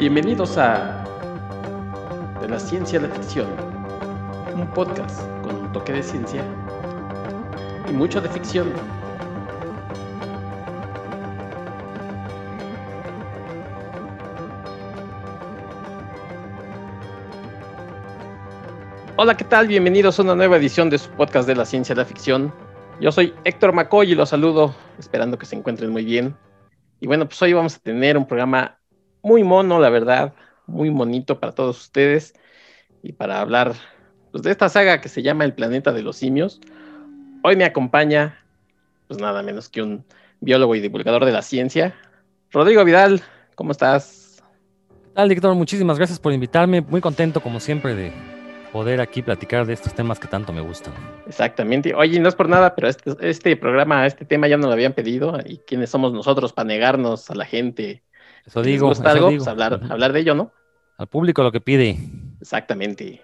Bienvenidos a De la Ciencia a la Ficción, un podcast con un toque de ciencia y mucho de ficción. Hola, ¿qué tal? Bienvenidos a una nueva edición de su podcast de la ciencia y la ficción. Yo soy Héctor McCoy y los saludo, esperando que se encuentren muy bien. Y bueno, pues hoy vamos a tener un programa muy mono, la verdad, muy monito para todos ustedes y para hablar pues, de esta saga que se llama El planeta de los simios. Hoy me acompaña, pues nada menos que un biólogo y divulgador de la ciencia, Rodrigo Vidal. ¿Cómo estás? ¿Qué tal, Héctor? Muchísimas gracias por invitarme. Muy contento, como siempre, de poder aquí platicar de estos temas que tanto me gustan. Exactamente. Oye, no es por nada, pero este, este programa, este tema ya nos lo habían pedido. ¿Y quiénes somos nosotros para negarnos a la gente eso digo. eso algo, Pues hablar, hablar de ello, ¿no? Al público lo que pide. Exactamente.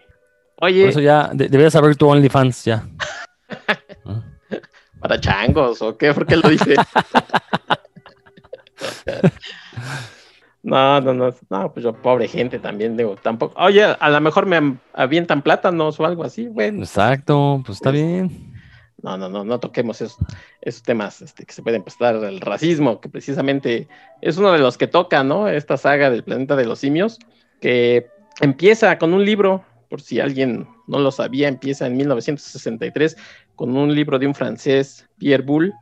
Oye. Por eso ya de, deberías abrir tu OnlyFans ya. ¿Para changos o qué? ¿Por qué lo dice? no, no, no. No, pues yo, pobre gente también, digo, tampoco. Oye, a lo mejor me avientan plátanos o algo así, bueno. Exacto, pues está bien. No, no, no, no toquemos esos, temas este, que se pueden prestar, el racismo, que precisamente es uno de los que toca, ¿no? Esta saga del planeta de los simios, que empieza con un libro, por si alguien no lo sabía, empieza en 1963 con un libro de un francés, Pierre Boulle,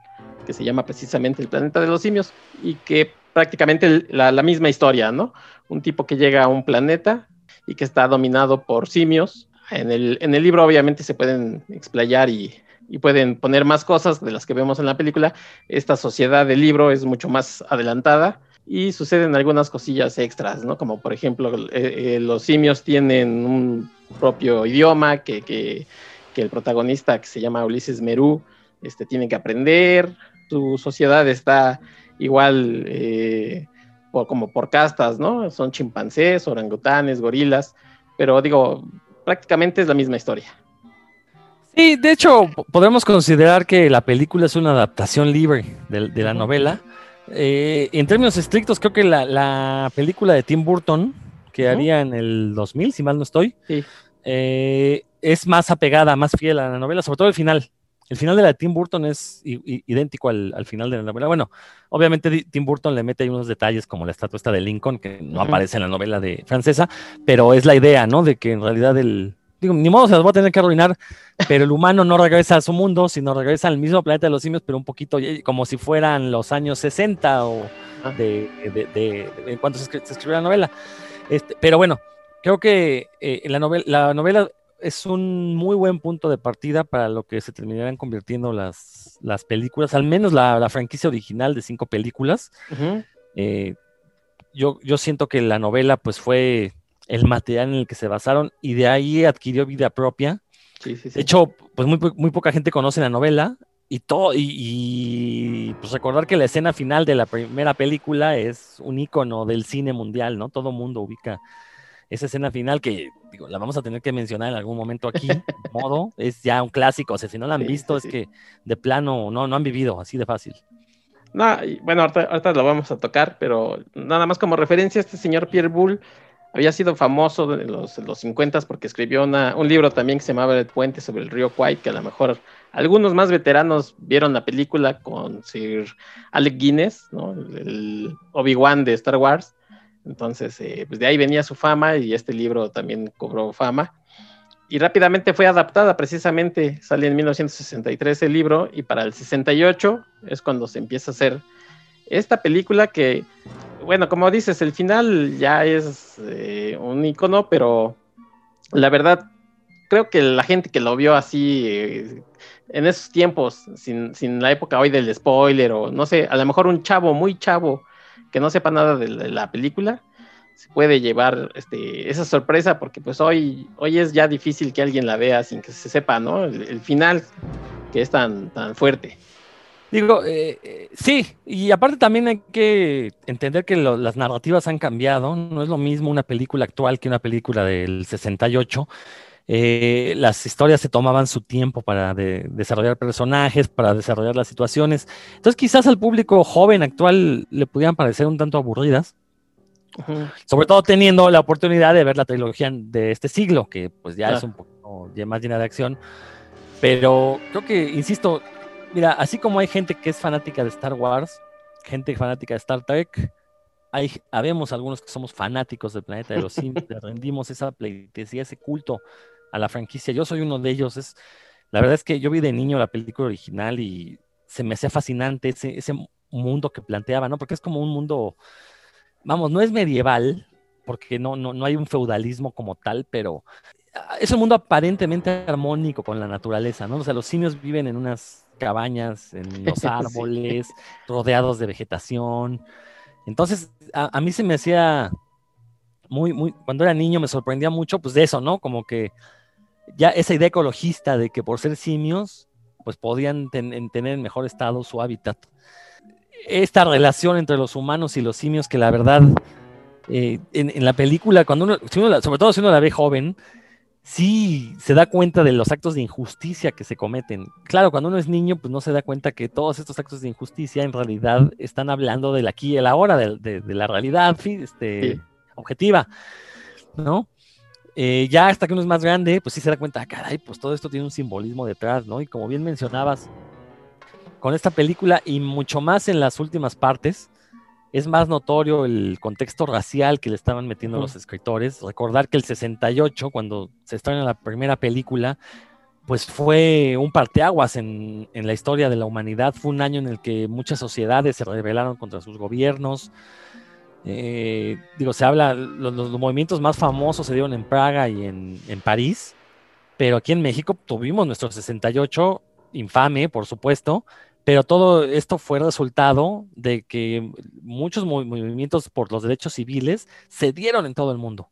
que se llama precisamente El planeta de los simios, y que prácticamente la, la misma historia, ¿no? Un tipo que llega a un planeta y que está dominado por simios. En el, en el libro obviamente se pueden explayar y y pueden poner más cosas de las que vemos en la película. Esta sociedad del libro es mucho más adelantada y suceden algunas cosillas extras, ¿no? Como por ejemplo, eh, eh, los simios tienen un propio idioma que, que, que, el protagonista, que se llama Ulises Merú, este, tiene que aprender. Su sociedad está igual eh, por, como por castas, ¿no? Son chimpancés, orangutanes, gorilas, pero digo, prácticamente es la misma historia. Sí, de hecho, podemos considerar que la película es una adaptación libre de, de la novela. Eh, en términos estrictos, creo que la, la película de Tim Burton, que haría en el 2000, si mal no estoy, sí. eh, es más apegada, más fiel a la novela, sobre todo el final. El final de la de Tim Burton es idéntico al, al, final de la novela. Bueno, obviamente Tim Burton le mete ahí unos detalles como la estatua esta de Lincoln, que no uh -huh. aparece en la novela de francesa, pero es la idea, ¿no? De que en realidad el, digo, ni modo se las voy a tener que arruinar, pero el humano no regresa a su mundo, sino regresa al mismo planeta de los simios, pero un poquito como si fueran los años 60 o de, de, de, de en cuanto se, se, escribió la novela. Este, pero bueno, creo que eh, la, novela, la novela es un muy buen punto de partida para lo que se terminarán convirtiendo las, las películas, al menos la, la franquicia original de cinco películas. Uh -huh. eh, yo, yo siento que la novela pues fue el material en el que se basaron y de ahí adquirió vida propia. Sí, sí, sí. De hecho, pues muy, muy, poca gente conoce la novela y todo, y, y, pues recordar que la escena final de la primera película es un icono del cine mundial, ¿no? Todo mundo ubica esa escena final que digo, la vamos a tener que mencionar en algún momento aquí, de modo, es ya un clásico, o sea, si no la han sí, visto sí, es que de plano no, no han vivido así de fácil. No, bueno, ahorita, ahorita, lo vamos a tocar, pero nada más como referencia, este señor Pierre Boulle había sido famoso en los, en los 50 porque escribió una, un libro también que se llamaba El puente sobre el río Kwai, que a lo mejor algunos más veteranos vieron la película con Sir Alec Guinness, ¿no? el Obi-Wan de Star Wars. Entonces, eh, pues de ahí venía su fama y este libro también cobró fama. Y rápidamente fue adaptada, precisamente sale en 1963 el libro y para el 68 es cuando se empieza a hacer esta película que bueno, como dices, el final ya es eh, un icono, pero la verdad, creo que la gente que lo vio así eh, en esos tiempos, sin, sin, la época hoy del spoiler, o no sé, a lo mejor un chavo muy chavo que no sepa nada de la, película, se puede llevar este, esa sorpresa, porque pues hoy, hoy es ya difícil que alguien la vea sin que se sepa, ¿no? El, el final que es tan, tan fuerte. Digo, eh, sí, y aparte también hay que entender que lo, las narrativas han cambiado, no es lo mismo una película actual que una película del 68. Eh, las historias se tomaban su tiempo para de, desarrollar personajes, para desarrollar las situaciones. Entonces quizás al público joven actual le pudieran parecer un tanto aburridas, Sobre todo teniendo la oportunidad de ver la trilogía de este siglo, que pues ya es un poco más llena de acción. Pero creo que, insisto, mira, así como hay gente que es fanática de Star Wars, gente fanática de Star Trek, hay, habemos algunos que somos fanáticos del planeta de los simios, rendimos esa pleitesía, ese culto a la franquicia. Yo soy uno de ellos. Es, la verdad es que yo vi de niño la película original y se me hacía fascinante ese, ese mundo que planteaba, ¿no? Porque es como un mundo, vamos, no es medieval, porque no, no, no hay un feudalismo como tal, pero es un mundo aparentemente armónico con la naturaleza, ¿no? O sea, los simios viven en unas cabañas, en los árboles, rodeados de vegetación. Entonces, a, mí se me hacía muy, muy, cuando era niño me sorprendía mucho, pues de eso, ¿no? Como que ya esa idea ecologista de que por ser simios, pues podían tener en mejor estado su hábitat. Esta relación entre los humanos y los simios, que la verdad, eh, en, la película, cuando uno, sobre todo si uno la ve joven, sí se da cuenta de los actos de injusticia que se cometen. Claro, cuando uno es niño, pues no se da cuenta que todos estos actos de injusticia en realidad están hablando del aquí y el ahora, de, la realidad este, objetiva, ¿no? Eh, ya hasta que uno es más grande, pues sí se da cuenta, ah, caray, pues todo esto tiene un simbolismo detrás, ¿no? Y como bien mencionabas, con esta película y mucho más en las últimas partes, es más notorio el contexto racial que le estaban metiendo los escritores. Recordar que el 68, cuando se estrena la primera película, pues fue un parteaguas en, en la historia de la humanidad. Fue un año en el que muchas sociedades se rebelaron contra sus gobiernos. Eh, digo, se habla, los, movimientos más famosos se dieron en Praga y en, en, París, pero aquí en México tuvimos nuestro 68, infame, por supuesto, pero todo esto fue resultado de que muchos movimientos por los derechos civiles se dieron en todo el mundo.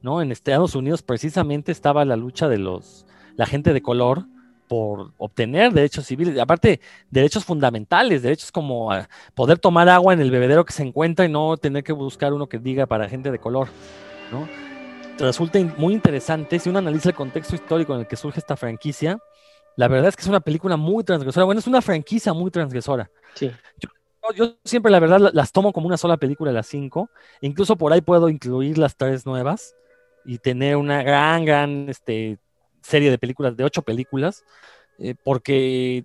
¿no? En Estados Unidos precisamente estaba la lucha de los, la gente de color por obtener derechos civiles, aparte derechos fundamentales, derechos como ah, poder tomar agua en el bebedero que se encuentra y no tener que buscar uno que diga para gente de color, ¿no? Resulta muy interesante si uno analiza el contexto histórico en el que surge esta franquicia, la verdad es que es una película muy transgresora. Bueno, es una franquicia muy transgresora. Sí. Yo, siempre, la verdad, las tomo como una sola película, las cinco. Incluso por ahí puedo incluir las tres nuevas y tener una gran, gran este, serie de películas, de ocho películas, eh, porque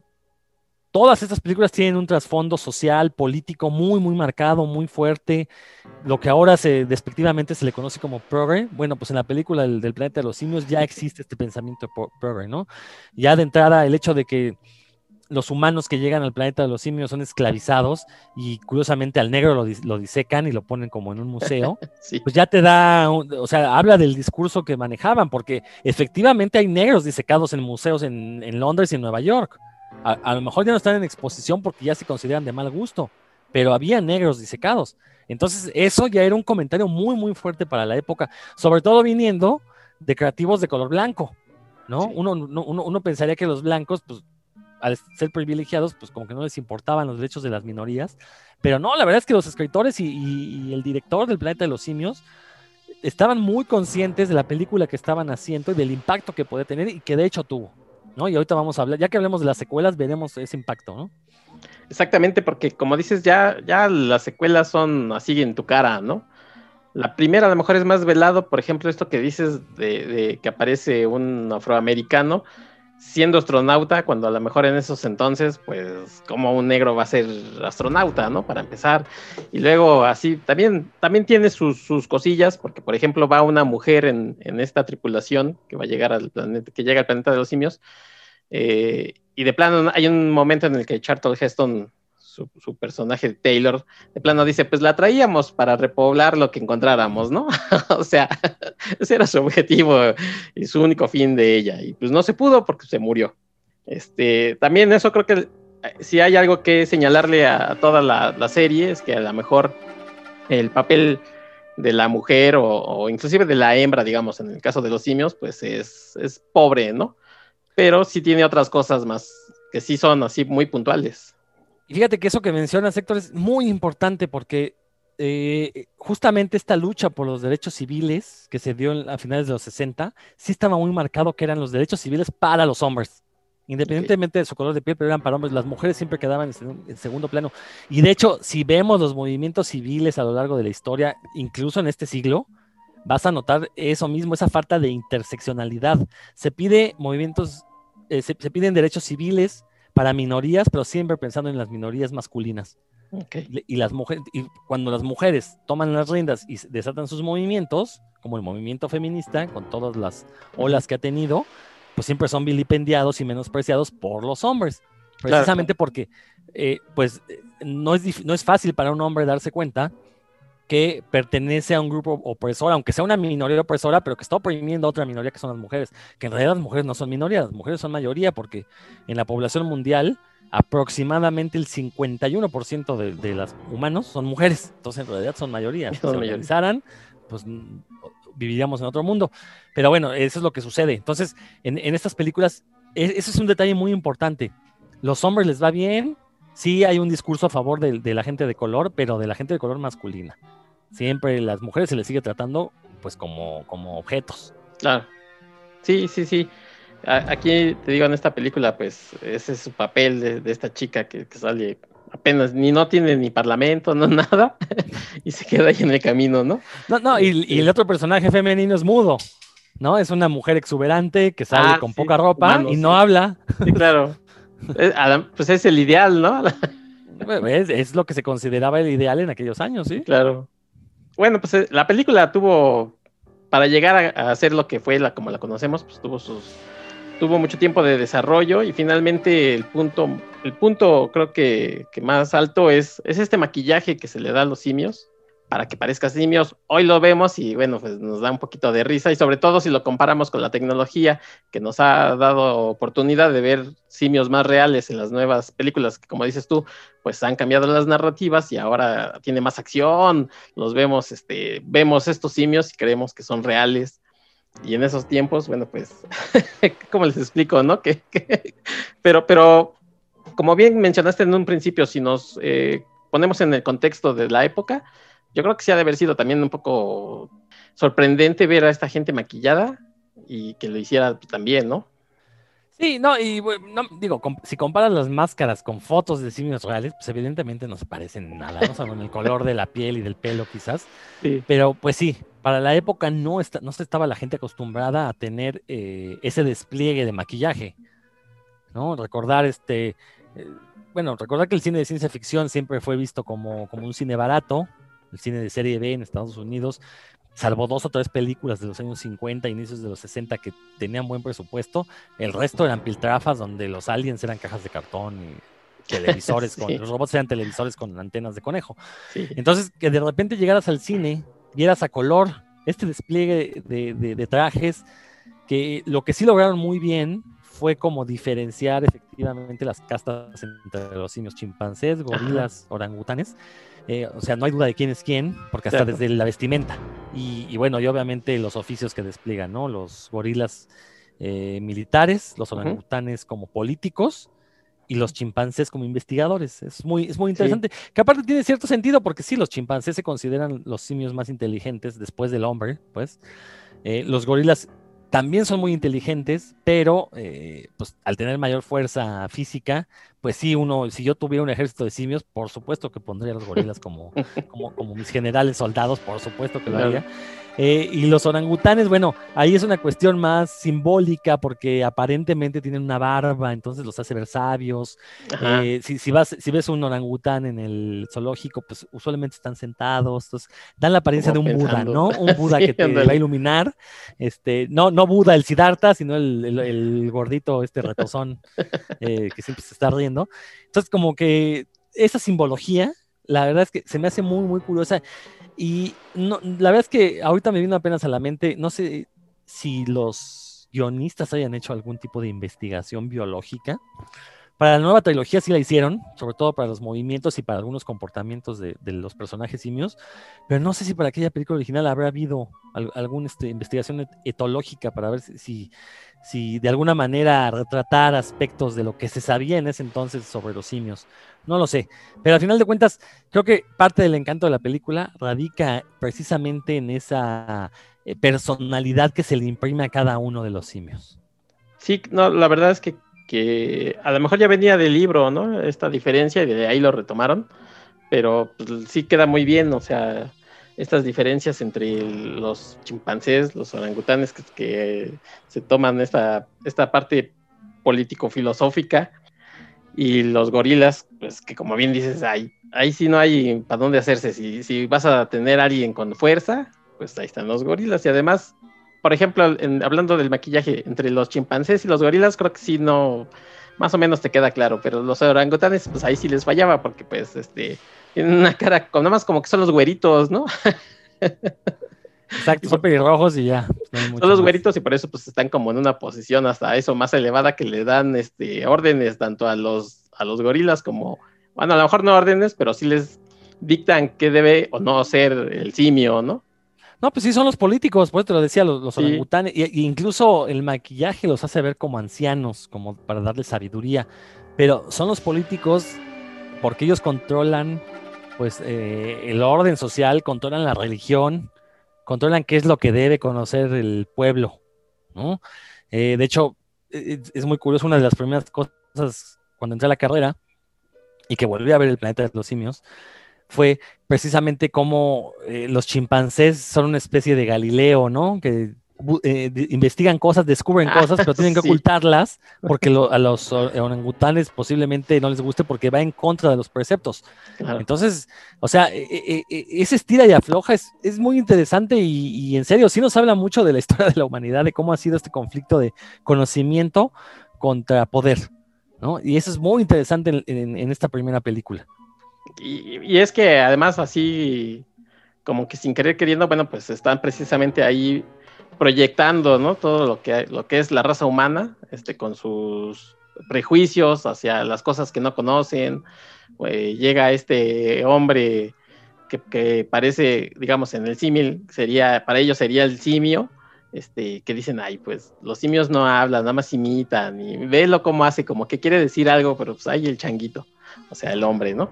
todas estas películas tienen un trasfondo social, político muy, muy marcado, muy fuerte. Lo que ahora se despectivamente se le conoce como progre. Bueno, pues en la película del, planeta de los simios ya existe este pensamiento progre, ¿no? Ya de entrada el hecho de que los humanos que llegan al planeta de los simios son esclavizados y curiosamente al negro lo, disecan y lo ponen como en un museo, pues ya te da, o sea, habla del discurso que manejaban, porque efectivamente hay negros disecados en museos en, en Londres y en Nueva York. A, lo mejor ya no están en exposición porque ya se consideran de mal gusto, pero había negros disecados. Entonces, eso ya era un comentario muy, muy fuerte para la época, sobre todo viniendo de creativos de color blanco, ¿no? Uno, uno, pensaría que los blancos, pues, al ser privilegiados, pues como que no les importaban los derechos de las minorías, pero no, la verdad es que los escritores y, y el director del Planeta de los Simios estaban muy conscientes de la película que estaban haciendo y del impacto que podía tener y que de hecho tuvo. ¿No? Y ahorita vamos a hablar, ya que hablemos de las secuelas, veremos ese impacto, ¿no? Exactamente, porque como dices, ya, ya las secuelas son así en tu cara, ¿no? La primera a lo mejor es más velado, por ejemplo, esto que dices de que aparece un afroamericano, siendo astronauta, cuando a lo mejor en esos entonces, pues, como un negro va a ser astronauta, ¿no? Para empezar. Y luego, así, también, también tiene sus, cosillas, porque, por ejemplo, va una mujer en, esta tripulación que va a llegar al planeta, que llega al planeta de los simios, eh, y de plano hay un momento en el que Charlton Heston su, personaje Taylor, de plano dice, pues la traíamos para repoblar lo que encontráramos, ¿no? o sea, ese era su objetivo y su único fin de ella. Y pues no se pudo porque se murió. Este, también eso creo que eh, si hay algo que señalarle a, toda la, serie es que a lo mejor el papel de la mujer o, inclusive de la hembra, digamos, en el caso de los simios, pues es, es pobre, ¿no? Pero sí tiene otras cosas más que sí son así muy puntuales. Y fíjate que eso que mencionas, Héctor, es muy importante porque eh, justamente esta lucha por los derechos civiles que se dio a finales de los 60, sí estaba muy marcado que eran los derechos civiles para los hombres. independientemente de su color de piel, pero eran para hombres. Las mujeres siempre quedaban en, segundo plano. Y de hecho, si vemos los movimientos civiles a lo largo de la historia, incluso en este siglo, vas a notar eso mismo, esa falta de interseccionalidad. Se pide movimientos, eh, se, piden derechos civiles para minorías, pero siempre pensando en las minorías masculinas. Y, las mujeres, y cuando las mujeres toman las riendas y desatan sus movimientos, como el movimiento feminista, con todas las olas que ha tenido, pues siempre son vilipendiados y menospreciados por los hombres. Precisamente porque, eh, pues, no es, no es fácil para un hombre darse cuenta que pertenece a un grupo opresor, aunque sea una minoría opresora, pero que está oprimiendo a otra minoría que son las mujeres, que en realidad las mujeres no son minorías, las mujeres son mayoría, porque en la población mundial aproximadamente el 51% de, de los humanos son mujeres, entonces en realidad son mayoría. Si se organizaran, pues viviríamos en otro mundo. Pero bueno, eso es lo que sucede. Entonces, en, estas películas, e, ese es un detalle muy importante. Los hombres les va bien, sí hay un discurso a favor de, de la gente de color, pero de la gente de color masculina siempre las mujeres se les sigue tratando pues como, como objetos. Claro. Sí, sí, sí. Aquí te digo en esta película, pues ese es su papel de, esta chica que, sale apenas, ni no tiene ni parlamento, no nada, y se queda ahí en el camino, ¿no? No, no, y, el otro personaje femenino es mudo, ¿no? Es una mujer exuberante que sale ah, con poca ropa y no habla. Sí, claro. pues es el ideal, ¿no? es, es, lo que se consideraba el ideal en aquellos años, ¿sí? Claro bueno, pues eh, la película tuvo, para llegar a, ser lo que fue la como la conocemos, pues tuvo sus, tuvo mucho tiempo de desarrollo y finalmente el punto, el punto creo que, que más alto es, es este maquillaje que se le da a los simios para que parezca simios. Hoy lo vemos y bueno, pues nos da un poquito de risa y sobre todo si lo comparamos con la tecnología que nos ha dado oportunidad de ver simios más reales en las nuevas películas que como dices tú, pues han cambiado las narrativas y ahora tiene más acción, los vemos, este, vemos estos simios y creemos que son reales. Y en esos tiempos, bueno, pues, ¿cómo les explico, no? Que, pero, pero, como bien mencionaste en un principio, si nos eh, ponemos en el contexto de la época, yo creo que sí ha de haber sido también un poco sorprendente ver a esta gente maquillada y que lo hiciera también, ¿no? Sí, no, y no, digo, si comparas las máscaras con fotos de simios reales, pues evidentemente no se parecen nada, ¿no? O el color de la piel y del pelo quizás. Sí. Pero pues sí, para la época no, está, no se estaba la gente acostumbrada a tener eh, ese despliegue de maquillaje, ¿no? Recordar este, eh, bueno, recordar que el cine de ciencia ficción siempre fue visto como, como un cine barato, el cine de serie B en Estados Unidos, salvo dos o tres películas de los años 50, inicios de los 60 que tenían buen presupuesto, el resto eran piltrafas donde los aliens eran cajas de cartón y televisores, con, los robots eran televisores con antenas de conejo. Entonces, que de repente llegaras al cine, vieras a color este despliegue de, trajes, que lo que sí lograron muy bien fue como diferenciar efectivamente las castas entre los simios chimpancés, gorilas, orangutanes, eh, o sea, no hay duda de quién es quién, porque hasta desde la vestimenta. Y, bueno, y obviamente los oficios que despliegan, ¿no? Los gorilas eh, militares, los orangutanes como políticos y los chimpancés como investigadores. Es muy, es muy interesante. Que aparte tiene cierto sentido, porque sí, los chimpancés se consideran los simios más inteligentes después del hombre, pues. Eh, los gorilas también son muy inteligentes, pero eh, pues al tener mayor fuerza física, pues sí, uno, si yo tuviera un ejército de simios, por supuesto que pondría a los gorilas como, como, como mis generales soldados, por supuesto que lo haría. Eh, y los orangutanes, bueno, ahí es una cuestión más simbólica porque aparentemente tienen una barba, entonces los hace ver sabios. Eh, si, vas, si ves un orangután en el zoológico, pues usualmente están sentados, entonces dan la apariencia de un Buda, ¿no? Un Buda que te va a iluminar. Este, no, no Buda el Siddhartha, sino el, gordito, este retozón eh, que siempre se está riendo. Entonces, como que esa simbología, la verdad es que se me hace muy, muy curiosa. Y no, la verdad es que ahorita me vino apenas a la mente, no sé si los guionistas hayan hecho algún tipo de investigación biológica. Para la nueva trilogía sí la hicieron, sobre todo para los movimientos y para algunos comportamientos de, los personajes simios, pero no sé si para aquella película original habrá habido alguna este, investigación etológica para ver si, si de alguna manera retratar aspectos de lo que se sabía en ese entonces sobre los simios. No lo sé, pero al final de cuentas creo que parte del encanto de la película radica precisamente en esa eh, personalidad que se le imprime a cada uno de los simios. Sí, no, la verdad es que, que a lo mejor ya venía del libro, ¿no? Esta diferencia y de ahí lo retomaron, pero pues, sí queda muy bien, o sea, estas diferencias entre los chimpancés, los orangutanes que, se toman esta, esta parte político-filosófica y los gorilas, pues que como bien dices, ahí, ahí sí no hay para dónde hacerse. Si, si vas a tener a alguien con fuerza, pues ahí están los gorilas. Y además, por ejemplo, hablando del maquillaje entre los chimpancés y los gorilas, creo que sí no, más o menos te queda claro, pero los orangutanes, pues ahí sí les fallaba, porque pues este, tienen una cara, nada más como que son los güeritos, ¿no? Exacto, son pelirrojos y ya. son los güeritos y por eso pues están como en una posición hasta eso más elevada que le dan este órdenes tanto a los a los gorilas como, bueno, a lo mejor no órdenes, pero sí les dictan qué debe o no ser el simio, ¿no? No, pues sí, son los políticos, pues te lo decía, los, orangutanes, y, incluso el maquillaje los hace ver como ancianos, como para darle sabiduría, pero son los políticos porque ellos controlan pues eh, el orden social, controlan la religión, controlan qué es lo que debe conocer el pueblo, ¿no? Eh, de hecho, e, e, es, muy curioso, una de las primeras cosas cuando entré a la carrera y que volví a ver el planeta de los simios, fue precisamente cómo eh, los chimpancés son una especie de Galileo, ¿no? Que eh, investigan cosas, descubren ah, cosas, pero tienen que ocultarlas porque a los orangutanes posiblemente no les guste porque va en contra de los preceptos. Entonces, o sea, e, e, e, ese estira y afloja es, es muy interesante y, en serio, sí nos habla mucho de la historia de la humanidad, de cómo ha sido este conflicto de conocimiento contra poder, ¿no? Y eso es muy interesante en, esta primera película. Y, y, es que además así, como que sin querer queriendo, bueno, pues están precisamente ahí proyectando, ¿no? Todo lo que, lo que es la raza humana, este, con sus prejuicios hacia las cosas que no conocen. Eh, llega este hombre que, parece, digamos, en el símil, sería, para ellos sería el simio, este, que dicen, ay, pues los simios no hablan, nada más imitan, y velo cómo hace, como que quiere decir algo, pero pues hay el changuito, o sea, el hombre, ¿no?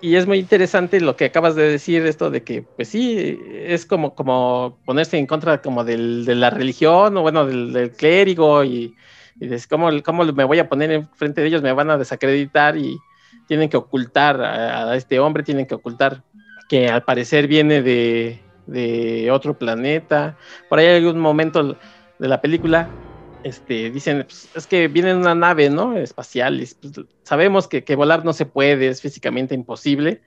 Y es muy interesante lo que acabas de decir, esto de que, pues sí, es como, como ponerse en contra como del, de la religión, o bueno, del, clérigo, y, y ¿cómo, ¿cómo, me voy a poner en frente de ellos? Me van a desacreditar y tienen que ocultar a, este hombre, tienen que ocultar que al parecer viene de, de otro planeta. Por ahí hay un momento de la película este, dicen, pues, es que viene en una nave, ¿no? Espacial, y, pues, sabemos que, volar no se puede, es físicamente imposible.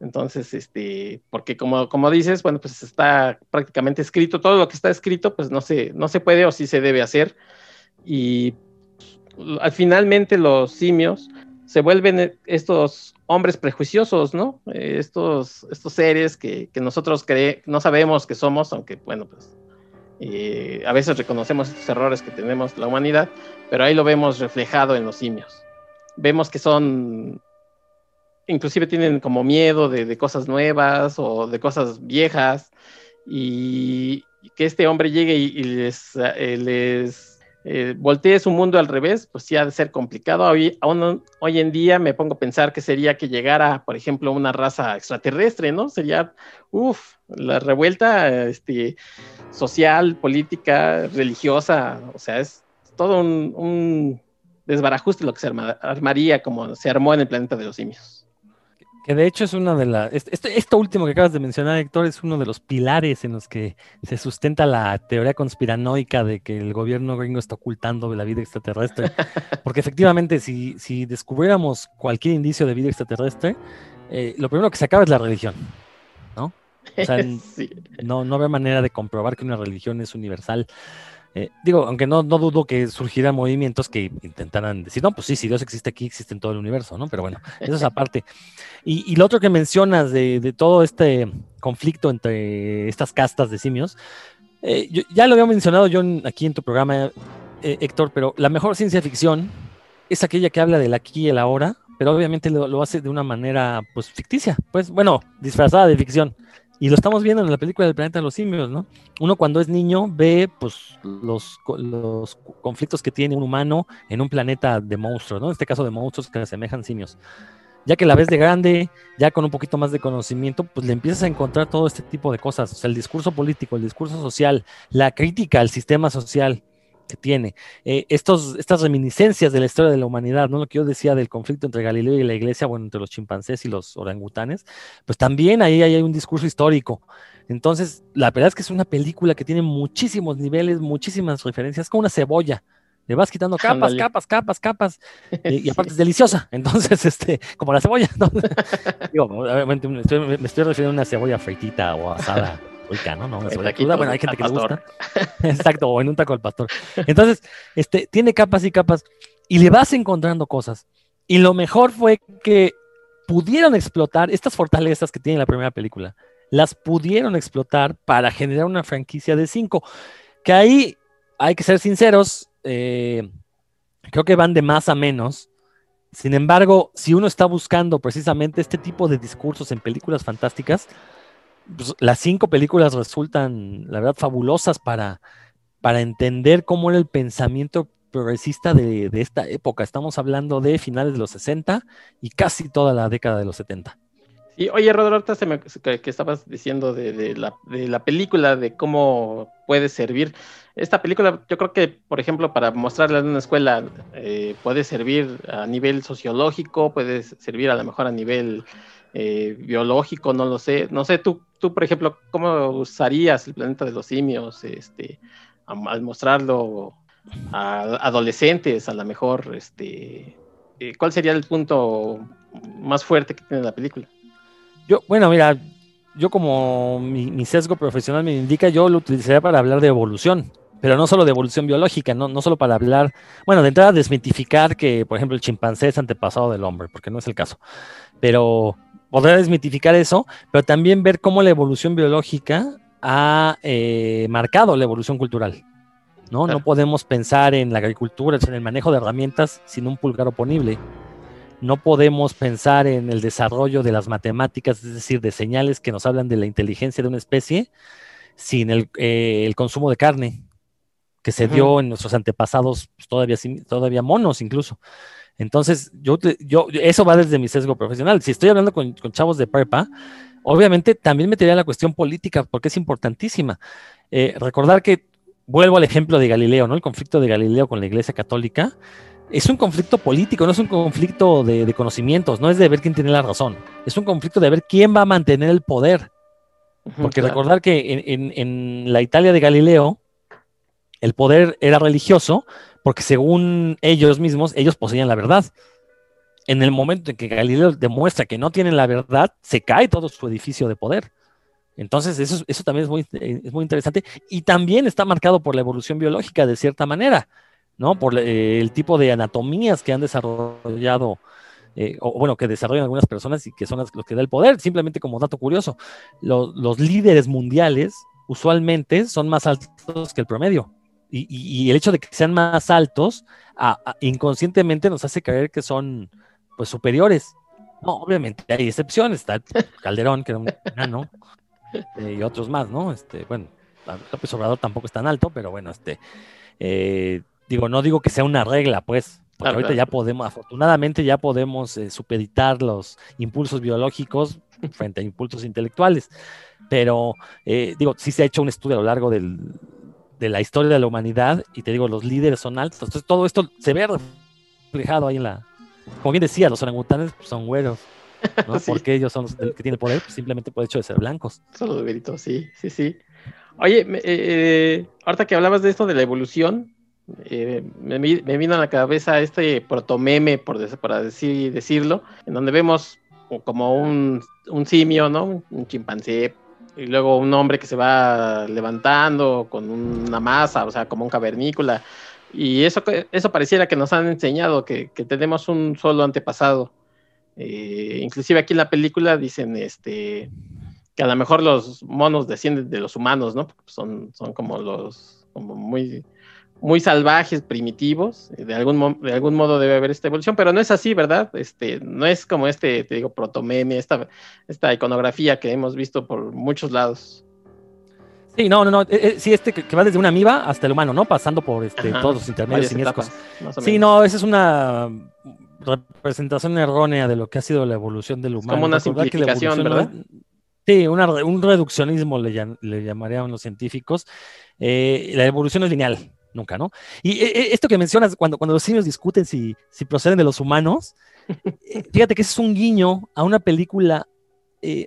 Entonces, este, porque como, como dices, bueno, pues está prácticamente escrito, todo lo que está escrito, pues no se, no se puede o sí se debe hacer. Y al finalmente los simios se vuelven estos hombres prejuiciosos, ¿no? Estos, estos seres que, que nosotros no sabemos que somos, aunque, bueno, pues eh, a veces reconocemos estos errores que tenemos la humanidad, pero ahí lo vemos reflejado en los simios. Vemos que son, inclusive tienen como miedo de, cosas nuevas o de cosas viejas y que este hombre llegue y, les, eh, les eh, voltee su mundo al revés, pues sí ha de ser complicado. Hoy, hoy en día me pongo a pensar que sería que llegara, por ejemplo, una raza extraterrestre, ¿no? Sería, uff, la revuelta este, social, política, religiosa, o sea, es todo un, un desbarajuste lo que se armaría como se armó en el planeta de los simios. Que de hecho es una de las. Este, esto último que acabas de mencionar, Héctor, es uno de los pilares en los que se sustenta la teoría conspiranoica de que el gobierno gringo está ocultando la vida extraterrestre. Porque efectivamente, si, si descubriéramos cualquier indicio de vida extraterrestre, eh, lo primero que se acaba es la religión. ¿No? O sea, no, manera de comprobar que una religión es universal. Eh, digo, aunque no, no dudo que surgieran movimientos que intentaran decir, no, pues sí, si Dios existe aquí, existe en todo el universo, ¿no? Pero bueno, eso es aparte. Y, lo otro que mencionas de, todo este conflicto entre estas castas de simios, eh, ya lo había mencionado yo aquí en tu programa, eh, Héctor, pero la mejor ciencia ficción es aquella que habla del aquí y el ahora, pero obviamente lo, lo hace de una manera, pues, ficticia, pues, bueno, disfrazada de ficción. Y lo estamos viendo en la película del planeta de los simios, ¿no? Uno cuando es niño ve pues los, los conflictos que tiene un humano en un planeta de monstruos, ¿no? En este caso de monstruos que asemejan simios. Ya que la ves de grande, ya con un poquito más de conocimiento, pues le empiezas a encontrar todo este tipo de cosas. O sea, el discurso político, el discurso social, la crítica al sistema social, que tiene. Eh, estos, estas reminiscencias de la historia de la humanidad, ¿no? Lo que yo decía del conflicto entre Galileo y la iglesia, bueno, entre los chimpancés y los orangutanes, pues también ahí hay un discurso histórico. Entonces, la verdad es que es una película que tiene muchísimos niveles, muchísimas referencias, como una cebolla. Le vas quitando capas, capas, capas, capas, y, aparte es deliciosa. Entonces, este, como la cebolla. obviamente me estoy, refiriendo a una cebolla fritita o asada no bueno, hay gente que le gusta. Exacto, o en un taco al pastor. Entonces, este, tiene capas y capas y le vas encontrando cosas. Y lo mejor fue que pudieron explotar estas fortalezas que tiene la primera película. Las pudieron explotar para generar una franquicia de cinco. Que ahí, hay que ser sinceros, eh, creo que van de más a menos. Sin embargo, si uno está buscando precisamente este tipo de discursos en películas fantásticas, pues, las cinco películas resultan, la verdad, fabulosas para, para entender cómo era el pensamiento progresista de, esta época. Estamos hablando de finales de los 60 y casi toda la década de los 70. Y oye, Rodolfo, que, estabas diciendo de, la, de, la, película, de cómo puede servir. Esta película, yo creo que, por ejemplo, para mostrarla en una escuela, eh, puede servir a nivel sociológico, puede servir a lo mejor a nivel eh, biológico, no lo sé. No sé, tú, tú, por ejemplo, ¿cómo usarías el planeta de los simios este, al mostrarlo a adolescentes, a lo mejor? Este, eh, ¿Cuál sería el punto más fuerte que tiene la película? Yo, bueno, mira, yo como mi, sesgo profesional me indica, yo lo utilizaría para hablar de evolución, pero no solo de evolución biológica, no, no solo para hablar, bueno, de entrada desmitificar que, por ejemplo, el chimpancé es antepasado del hombre, porque no es el caso, pero podría desmitificar eso, pero también ver cómo la evolución biológica ha eh, marcado la evolución cultural. ¿no? no podemos pensar en la agricultura, en el manejo de herramientas sin un pulgar oponible. No podemos pensar en el desarrollo de las matemáticas, es decir, de señales que nos hablan de la inteligencia de una especie, sin el, eh, consumo de carne que se dio en nuestros antepasados, pues, todavía, todavía monos incluso. Entonces, yo, yo, eso va desde mi sesgo profesional. Si estoy hablando con, chavos de prepa, obviamente también metería la cuestión política, porque es importantísima. Eh, recordar que, vuelvo al ejemplo de Galileo, ¿no? El conflicto de Galileo con la Iglesia Católica. Es un conflicto político, no es un conflicto de, conocimientos, no es de ver quién tiene la razón, es un conflicto de ver quién va a mantener el poder. Porque recordar que en la Italia de Galileo, el poder era religioso, porque según ellos mismos, ellos poseían la verdad. En el momento en que Galileo demuestra que no tienen la verdad, se cae todo su edificio de poder. Entonces, eso, eso también es muy, es muy interesante y también está marcado por la evolución biológica de cierta manera, ¿no? Por eh, el tipo de anatomías que han desarrollado, eh, o bueno, que desarrollan algunas personas y que son los que da el poder. Simplemente como dato curioso, los líderes mundiales usualmente son más altos que el promedio. Y, el hecho de que sean más altos, inconscientemente nos hace creer que son pues superiores. No, obviamente hay excepciones, está Calderón, que era un enano, eh, y otros más, ¿no? Este, bueno, López Obrador tampoco es tan alto, pero bueno, este, eh, digo, no digo que sea una regla, pues, porque ahorita ya podemos, afortunadamente ya podemos eh, supeditar los impulsos biológicos frente a impulsos intelectuales, pero digo, sí se ha hecho un estudio a lo largo del, de la historia de la humanidad y te digo, los líderes son altos. Entonces todo esto se ve reflejado ahí en la... Como bien decía, los orangutanes son güeros. ¿no? Porque ellos son los que tienen poder, pues, simplemente por el hecho de ser blancos. Solo de verito, sí, sí, sí. Oye, eh, eh, ahorita que hablabas de esto de la evolución, eh, me, vino a la cabeza este protomeme, por, para decir, decirlo, en donde vemos como un, un simio, ¿no? Un chimpancé y luego un hombre que se va levantando con una masa, o sea, como un cavernícola. Y eso, eso pareciera que nos han enseñado que, tenemos un solo antepasado. Eh, inclusive aquí en la película dicen este, que a lo mejor los monos descienden de los humanos, ¿no? Son, son como los, como muy, muy salvajes, primitivos, de algún, de algún modo debe haber esta evolución, pero no es así, ¿verdad? Este, no es como este, te digo, protomeme, esta, esta iconografía que hemos visto por muchos lados. Sí, no, no, no, eh, eh, sí, este que, va desde una amiba hasta el humano, ¿no? Pasando por este, todos los intermedios siniestros. Sí, no, esa es una representación errónea de lo que ha sido la evolución del humano. como una simplificación, ¿verdad? sí, un reduccionismo le, le, llamarían los científicos. Eh, la evolución es lineal, nunca, ¿no? Y eh, eh, esto que mencionas, cuando, cuando los simios discuten si, si proceden de los humanos, eh, fíjate que ese es un guiño a una película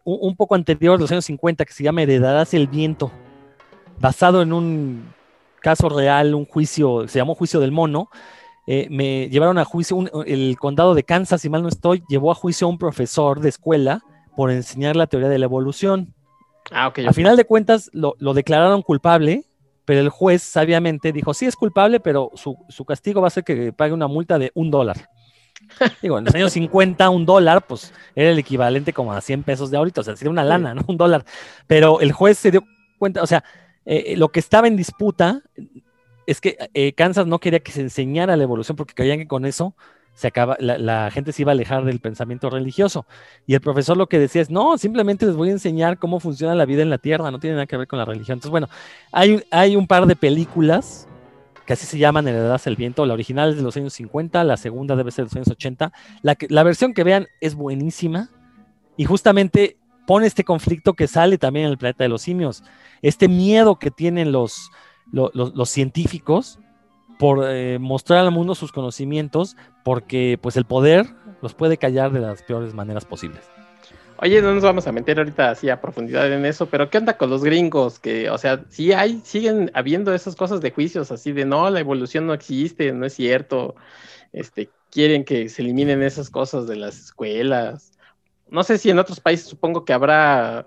un, poco anterior, de los años 50, que se llama Heredarás el viento, basado en un caso real, un juicio, se llamó Juicio del Mono. me llevaron a juicio, el condado de Kansas, si mal no estoy, llevó a juicio a un profesor de escuela por enseñar la teoría de la evolución. Ah, a final de cuentas lo, declararon culpable, pero el juez sabiamente dijo, sí es culpable, pero su, castigo va a ser que pague una multa de un dólar. Digo, en los años 50 un dólar, pues era el equivalente como a 100 pesos de ahorita, o sea, sería una lana, ¿no? Un dólar. Pero el juez se dio cuenta, o sea, eh, lo que estaba en disputa es que eh, Kansas no quería que se enseñara la evolución porque creían que con eso se acaba, la, gente se iba a alejar del pensamiento religioso. Y el profesor lo que decía es, no, simplemente les voy a enseñar cómo funciona la vida en la Tierra, no tiene nada que ver con la religión. Entonces, bueno, hay, hay un par de películas que así se llaman Heredadas el Viento. La original es de los años 50, la segunda debe ser de los años 80. La, la versión que vean es buenísima y justamente pone este conflicto que sale también en el planeta de los simios, este miedo que tienen los, los, los científicos por eh, mostrar al mundo sus conocimientos, porque pues el poder los puede callar de las peores maneras posibles. Oye, no nos vamos a meter ahorita así a profundidad en eso, pero ¿qué onda con los gringos? Que, o sea, sí hay, siguen habiendo esas cosas de juicios así de no, la evolución no existe, no es cierto. Este, quieren que se eliminen esas cosas de las escuelas. No sé si en otros países supongo que habrá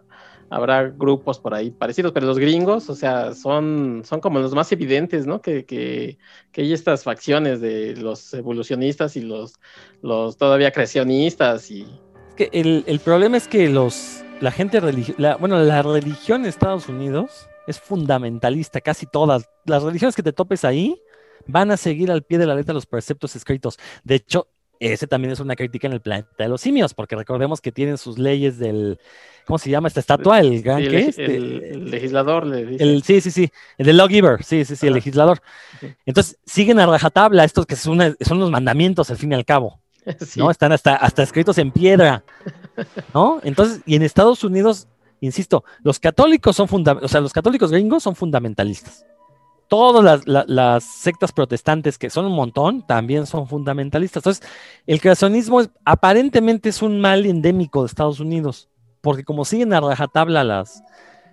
habrá grupos por ahí parecidos, pero los gringos, o sea, son, son como los más evidentes, ¿no? Que, que, que hay estas facciones de los evolucionistas y los, los todavía creacionistas y... que el, el problema es que los, la gente religiosa, bueno, la religión en Estados Unidos es fundamentalista, casi todas. Las religiones que te topes ahí van a seguir al pie de la letra los preceptos escritos. De hecho, ese también es una crítica en el planeta de los simios, porque recordemos que tienen sus leyes del, ¿cómo se llama esta estatua? El gran el, el, legislador le dice. El, sí, sí, sí, el de lawgiver, sí, sí, sí, el legislador. Entonces, siguen a rajatabla estos que son, son los mandamientos al fin y al cabo, ¿no? Están hasta, hasta escritos en piedra, ¿no? Entonces, y en Estados Unidos, insisto, los católicos son fundamentalistas, o sea, los católicos gringos son fundamentalistas todas las, sectas protestantes, que son un montón, también son fundamentalistas. Entonces, el creacionismo aparentemente es un mal endémico de Estados Unidos, porque como siguen a rajatabla las,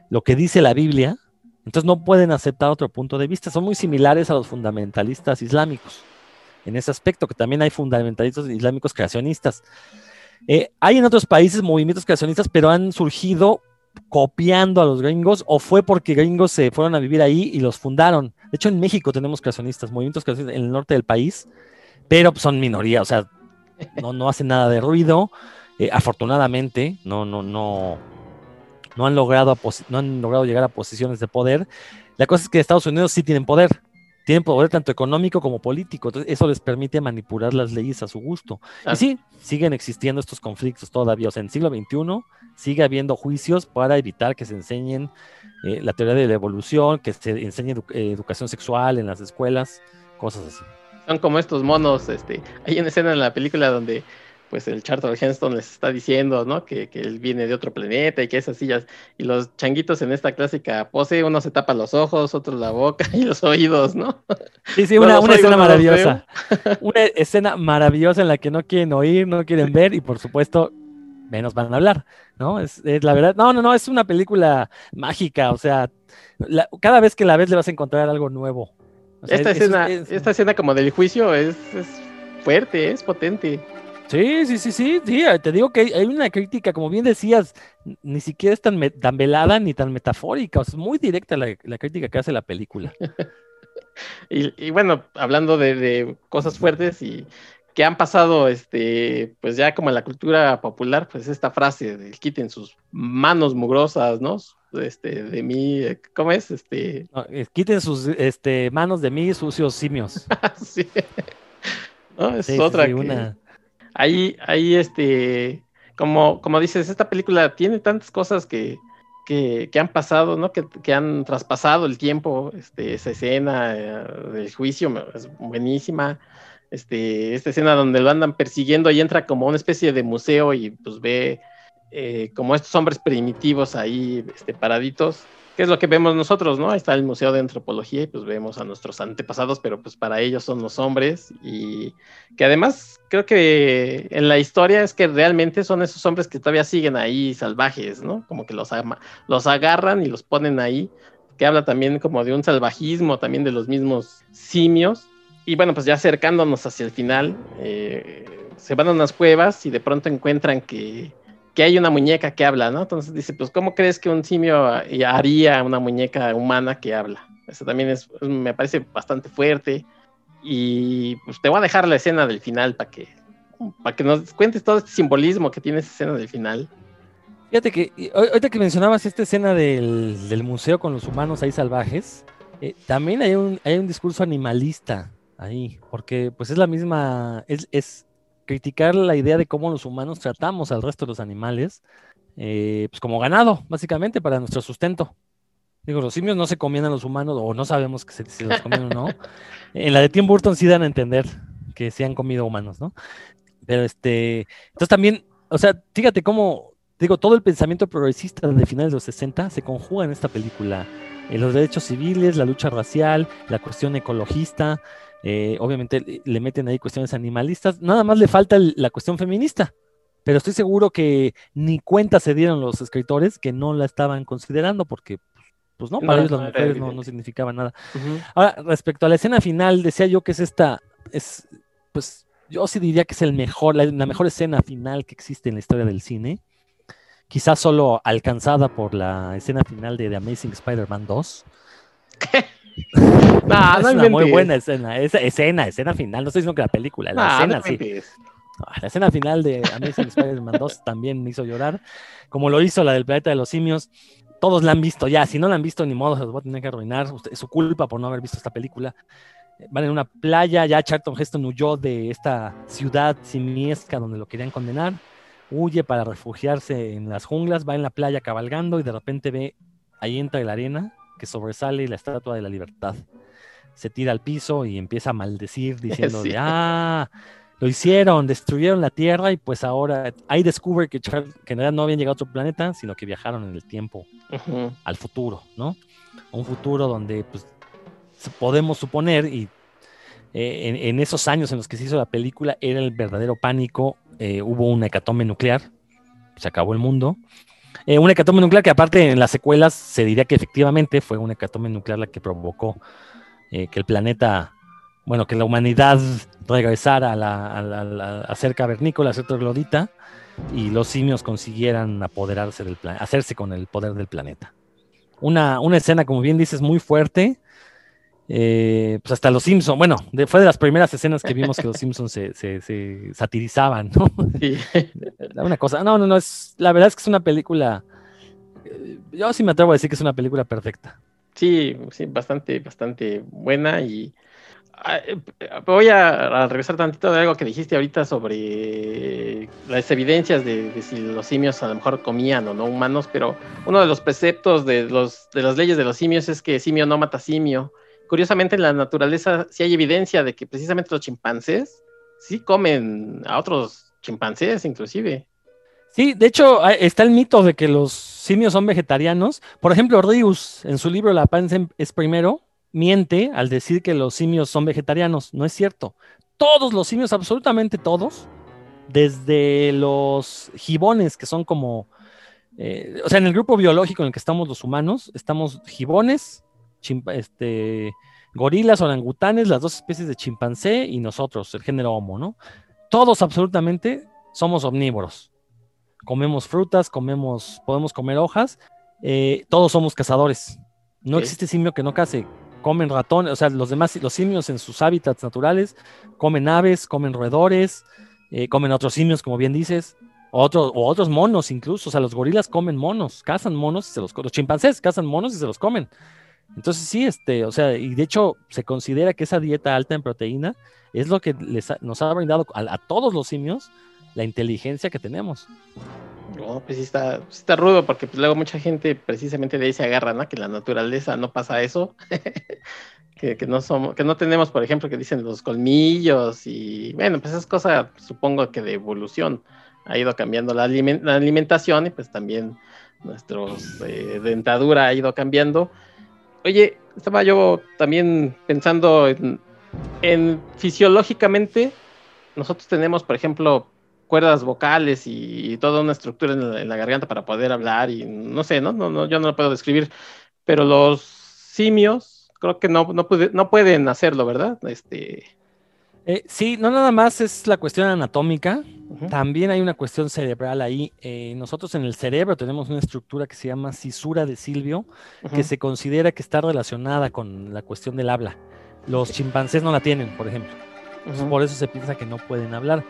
lo que dice la Biblia, entonces no pueden aceptar otro punto de vista. Son muy similares a los fundamentalistas islámicos en ese aspecto, que también hay fundamentalistas islámicos creacionistas. Eh, hay en otros países movimientos creacionistas, pero han surgido copiando a los gringos o fue porque gringos se fueron a vivir ahí y los fundaron. De hecho, en México tenemos creacionistas, movimientos creacionistas en el norte del país, pero son minoría, o sea, no, no hacen nada de ruido. Eh, afortunadamente, no, no, no, no han logrado no han logrado llegar a posiciones de poder. La cosa es que Estados Unidos sí tienen poder tienen poder tanto económico como político, entonces eso les permite manipular las leyes a su gusto. Y sí, siguen existiendo estos conflictos todavía, o sea, en el siglo XXI sigue habiendo juicios para evitar que se enseñen eh, la teoría de la evolución, que se enseñe eh, educación sexual en las escuelas, cosas así. Son como estos monos, este, hay una escena en la película donde pues el Charlton Heston les está diciendo, ¿no? Que, él viene de otro planeta y que esas sillas, y los changuitos en esta clásica pose, uno se tapa los ojos, otro la boca y los oídos, ¿no? Sí, sí, una, escena maravillosa. una escena maravillosa en la que no quieren oír, no quieren ver y por supuesto menos van a hablar, ¿no? Es, la verdad, no, no, no, es una película mágica, o sea, cada vez que la ves le vas a encontrar algo nuevo. esta, escena, esta escena como del juicio es, fuerte, es potente. Sí, sí, sí, sí, sí, te digo que hay una crítica, como bien decías, ni siquiera es tan, tan velada ni tan metafórica, es muy directa la, crítica que hace la película. y, bueno, hablando de, cosas fuertes y que han pasado, este, pues ya como en la cultura popular, pues esta frase de quiten sus manos mugrosas, ¿no? Este, de mí, ¿cómo es? Este... quiten sus este, manos de mí, sucios simios. sí. ¿No? Es otra que... una ahí, ahí, este, como, como dices, esta película tiene tantas cosas que, que, han pasado, ¿no? Que, que, han traspasado el tiempo, este, esa escena eh, del juicio es buenísima, este, esta escena donde lo andan persiguiendo y entra como una especie de museo y pues ve eh, como estos hombres primitivos ahí este, paraditos. ¿Qué es lo que vemos nosotros, no? Ahí está el Museo de Antropología y pues vemos a nuestros antepasados, pero pues para ellos son los hombres y que además creo que en la historia es que realmente son esos hombres que todavía siguen ahí salvajes, ¿no? Como que los, los agarran y los ponen ahí, que habla también como de un salvajismo también de los mismos simios. Y bueno, pues ya acercándonos hacia el final, eh, se van a unas cuevas y de pronto encuentran que que hay una muñeca que habla, ¿no? Entonces dice, pues, ¿cómo crees que un simio haría una muñeca humana que habla? Eso también es, me parece bastante fuerte. Y pues te voy a dejar la escena del final para que, para que nos cuentes todo este simbolismo que tiene esa escena del final. Fíjate que ahorita que mencionabas esta escena del, museo con los humanos ahí salvajes, eh, también hay un, hay un discurso animalista ahí, porque pues es la misma, es, es criticar la idea de cómo los humanos tratamos al resto de los animales, eh, pues como ganado, básicamente, para nuestro sustento. Digo, los simios no se comían a los humanos, o no sabemos que se, si los comían o no. En la de Tim Burton sí dan a entender que se han comido humanos, ¿no? Pero este, entonces también, o sea, fíjate cómo, digo, todo el pensamiento progresista de finales de los 60 se conjuga en esta película. En los derechos civiles, la lucha racial, la cuestión ecologista, eh, obviamente le meten ahí cuestiones animalistas, nada más le falta la cuestión feminista, pero estoy seguro que ni cuenta se dieron los escritores que no la estaban considerando porque pues no, para ellos las mujeres no, significaba nada. Ahora, respecto a la escena final, decía yo que es esta, es, pues yo sí diría que es el mejor, la, la mejor escena final que existe en la historia del cine. Quizás solo alcanzada por la escena final de The Amazing Spider-Man 2. es una muy buena escena. Esa escena, escena final. No estoy diciendo que la película, la escena sí. Ah, la escena final de Amazing Spider-Man 2 también me hizo llorar, como lo hizo la del planeta de los simios. Todos la han visto ya, si no la han visto, ni modo, se los voy a tener que arruinar. Es su culpa por no haber visto esta película. Van en una playa, ya Charlton Heston huyó de esta ciudad simiesca donde lo querían condenar. Huye para refugiarse en las junglas, va en la playa cabalgando y de repente ve ahí entra la arena que sobresale la estatua de la libertad. Se tira al piso y empieza a maldecir diciendo, ah, lo hicieron, destruyeron la Tierra y pues ahora ahí descubre que, que en realidad no habían llegado a otro planeta, sino que viajaron en el tiempo al futuro, ¿no? Un futuro donde pues podemos suponer y eh, en, esos años en los que se hizo la película era el verdadero pánico, eh, hubo una hecatombe nuclear, se acabó el mundo, eh, una hecatombe nuclear que aparte en las secuelas se diría que efectivamente fue una hecatombe nuclear la que provocó eh, que el planeta, bueno, que la humanidad regresara a, la, a, ser cavernícola, a ser troglodita, y los simios consiguieran apoderarse del planeta, hacerse con el poder del planeta. Una, una escena, como bien dices, muy fuerte, eh, pues hasta los Simpsons, bueno, fue de las primeras escenas que vimos que los Simpsons se, satirizaban, ¿no? Sí. Una cosa, no, no, no, es, la verdad es que es una película, eh, yo sí me atrevo a decir que es una película perfecta. Sí, sí, bastante, bastante buena y ah, eh, voy a, regresar tantito de algo que dijiste ahorita sobre las evidencias de, de, si los simios a lo mejor comían o no humanos, pero uno de los preceptos de, los, de las leyes de los simios es que simio no mata simio curiosamente en la naturaleza sí hay evidencia de que precisamente los chimpancés sí comen a otros chimpancés inclusive. Sí, de hecho está el mito de que los simios son vegetarianos. Por ejemplo, Rius en su libro La panza es primero miente al decir que los simios son vegetarianos. No es cierto. Todos los simios, absolutamente todos, desde los gibones que son como, eh, o sea, en el grupo biológico en el que estamos los humanos, estamos gibones, este, gorilas, orangutanes, las dos especies de chimpancé y nosotros, el género Homo, ¿no? Todos absolutamente somos omnívoros. Comemos frutas, comemos, podemos comer hojas, eh, todos somos cazadores. No existe simio que no case. Comen ratones, o sea, los demás, los simios en sus hábitats naturales, comen aves, comen roedores, eh, comen otros simios, como bien dices, otros, o otros monos incluso. O sea, los gorilas comen monos, cazan monos y se los Los chimpancés cazan monos y se los comen. Entonces sí, este, o sea, y de hecho se considera que esa dieta alta en proteína es lo que les nos ha brindado a, todos los simios la inteligencia que tenemos. No, pues sí está, está rudo porque pues luego mucha gente precisamente de ahí se agarra, ¿no? Que la naturaleza no pasa eso. que, no somos, que no tenemos, por ejemplo, que dicen los colmillos y bueno, pues es cosa, supongo que de evolución ha ido cambiando la, la alimentación y pues también nuestra eh, dentadura ha ido cambiando. Oye, estaba yo también pensando en, fisiológicamente, nosotros tenemos, por ejemplo, cuerdas vocales y, toda una estructura en la, garganta para poder hablar y no sé, ¿no? No, no, yo no lo puedo describir, pero los simios creo que no, no, no pueden hacerlo, ¿verdad? Este, eh, sí, no nada más es la cuestión anatómica, también hay una cuestión cerebral ahí. Eh, nosotros en el cerebro tenemos una estructura que se llama cisura de Silvio, que se considera que está relacionada con la cuestión del habla. Los chimpancés no la tienen, por ejemplo. por eso se piensa que no pueden hablar.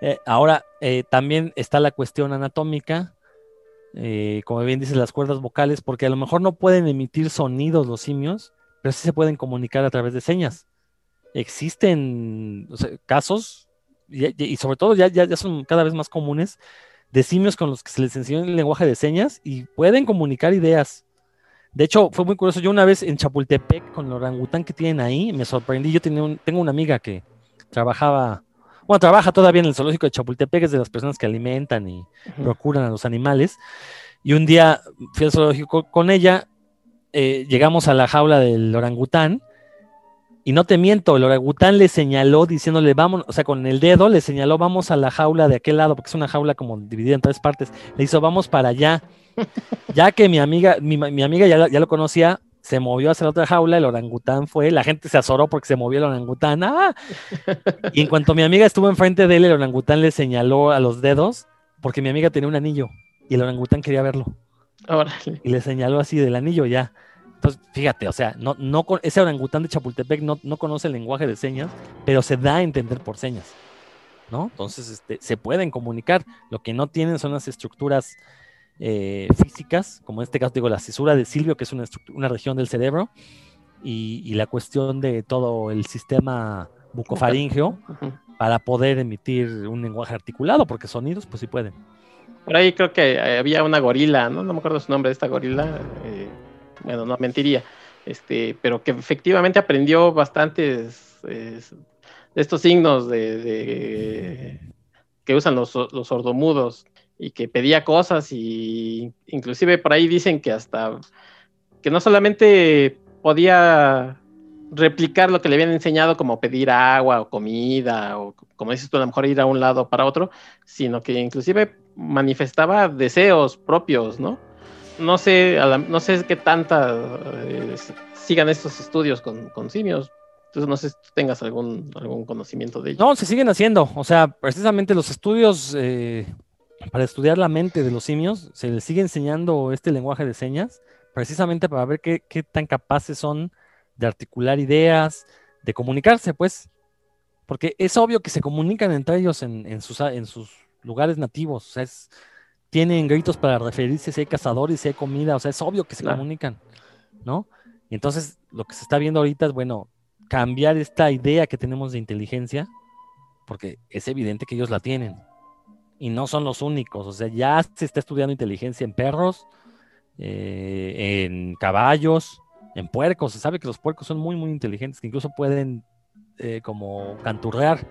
Eh, ahora, también está la cuestión anatómica, como bien dices, las cuerdas vocales, porque a lo mejor no pueden emitir sonidos los simios, pero sí se pueden comunicar a través de señas existen casos, y, sobre todo ya, ya, son cada vez más comunes, de simios con los que se les enseñó el lenguaje de señas y pueden comunicar ideas. De hecho, fue muy curioso. Yo una vez en Chapultepec, con el orangután que tienen ahí, me sorprendí. Yo tenía tengo una amiga que trabajaba, bueno, trabaja todavía en el zoológico de Chapultepec, es de las personas que alimentan y procuran a los animales. Y un día fui al zoológico con ella, eh, llegamos a la jaula del orangután y no te miento, el orangután le señaló diciéndole, vamos, o sea, con el dedo le señaló, vamos a la jaula de aquel lado, porque es una jaula como dividida en tres partes. Le hizo, vamos para allá. Ya que mi amiga, mi, amiga ya, ya, lo conocía, se movió hacia la otra jaula, el orangután fue, la gente se azoró porque se movió el orangután. ¡ah! Y en cuanto mi amiga estuvo enfrente de él, el orangután le señaló a los dedos, porque mi amiga tenía un anillo y el orangután quería verlo. Y le señaló así del anillo ya. Entonces, fíjate, o sea, no, no, ese orangután de Chapultepec no, no conoce el lenguaje de señas, pero se da a entender por señas, ¿no? Entonces, este, se pueden comunicar. Lo que no tienen son las estructuras eh, físicas, como en este caso digo, la cisura de Silvio, que es una, una región del cerebro, y, la cuestión de todo el sistema bucofaringeo para poder emitir un lenguaje articulado, porque sonidos, pues sí pueden. Por ahí creo que había una gorila, ¿no? No me acuerdo su nombre de esta gorila. Eh, bueno, no mentiría, este, pero que efectivamente aprendió bastantes de estos signos de, que usan los, los, sordomudos y que pedía cosas y inclusive por ahí dicen que hasta que no solamente podía replicar lo que le habían enseñado como pedir agua o comida o como dices tú a lo mejor ir a un lado para otro, sino que inclusive manifestaba deseos propios, ¿no? No sé, no sé qué tanta eh, sigan estos estudios con, simios. Entonces no sé si tengas algún, algún conocimiento de ello. No, se siguen haciendo. O sea, precisamente los estudios eh, para estudiar la mente de los simios, se les sigue enseñando este lenguaje de señas, precisamente para ver qué, tan capaces son de articular ideas, de comunicarse, pues. Porque es obvio que se comunican entre ellos en, sus, en sus lugares nativos. O sea, es, tienen gritos para referirse si hay cazadores, si hay comida, o sea, es obvio que se comunican, ¿no? Y entonces lo que se está viendo ahorita es, bueno, cambiar esta idea que tenemos de inteligencia, porque es evidente que ellos la tienen. Y no son los únicos, o sea, ya se está estudiando inteligencia en perros, eh, en caballos, en puercos. Se sabe que los puercos son muy, muy inteligentes, que incluso pueden eh, como canturrear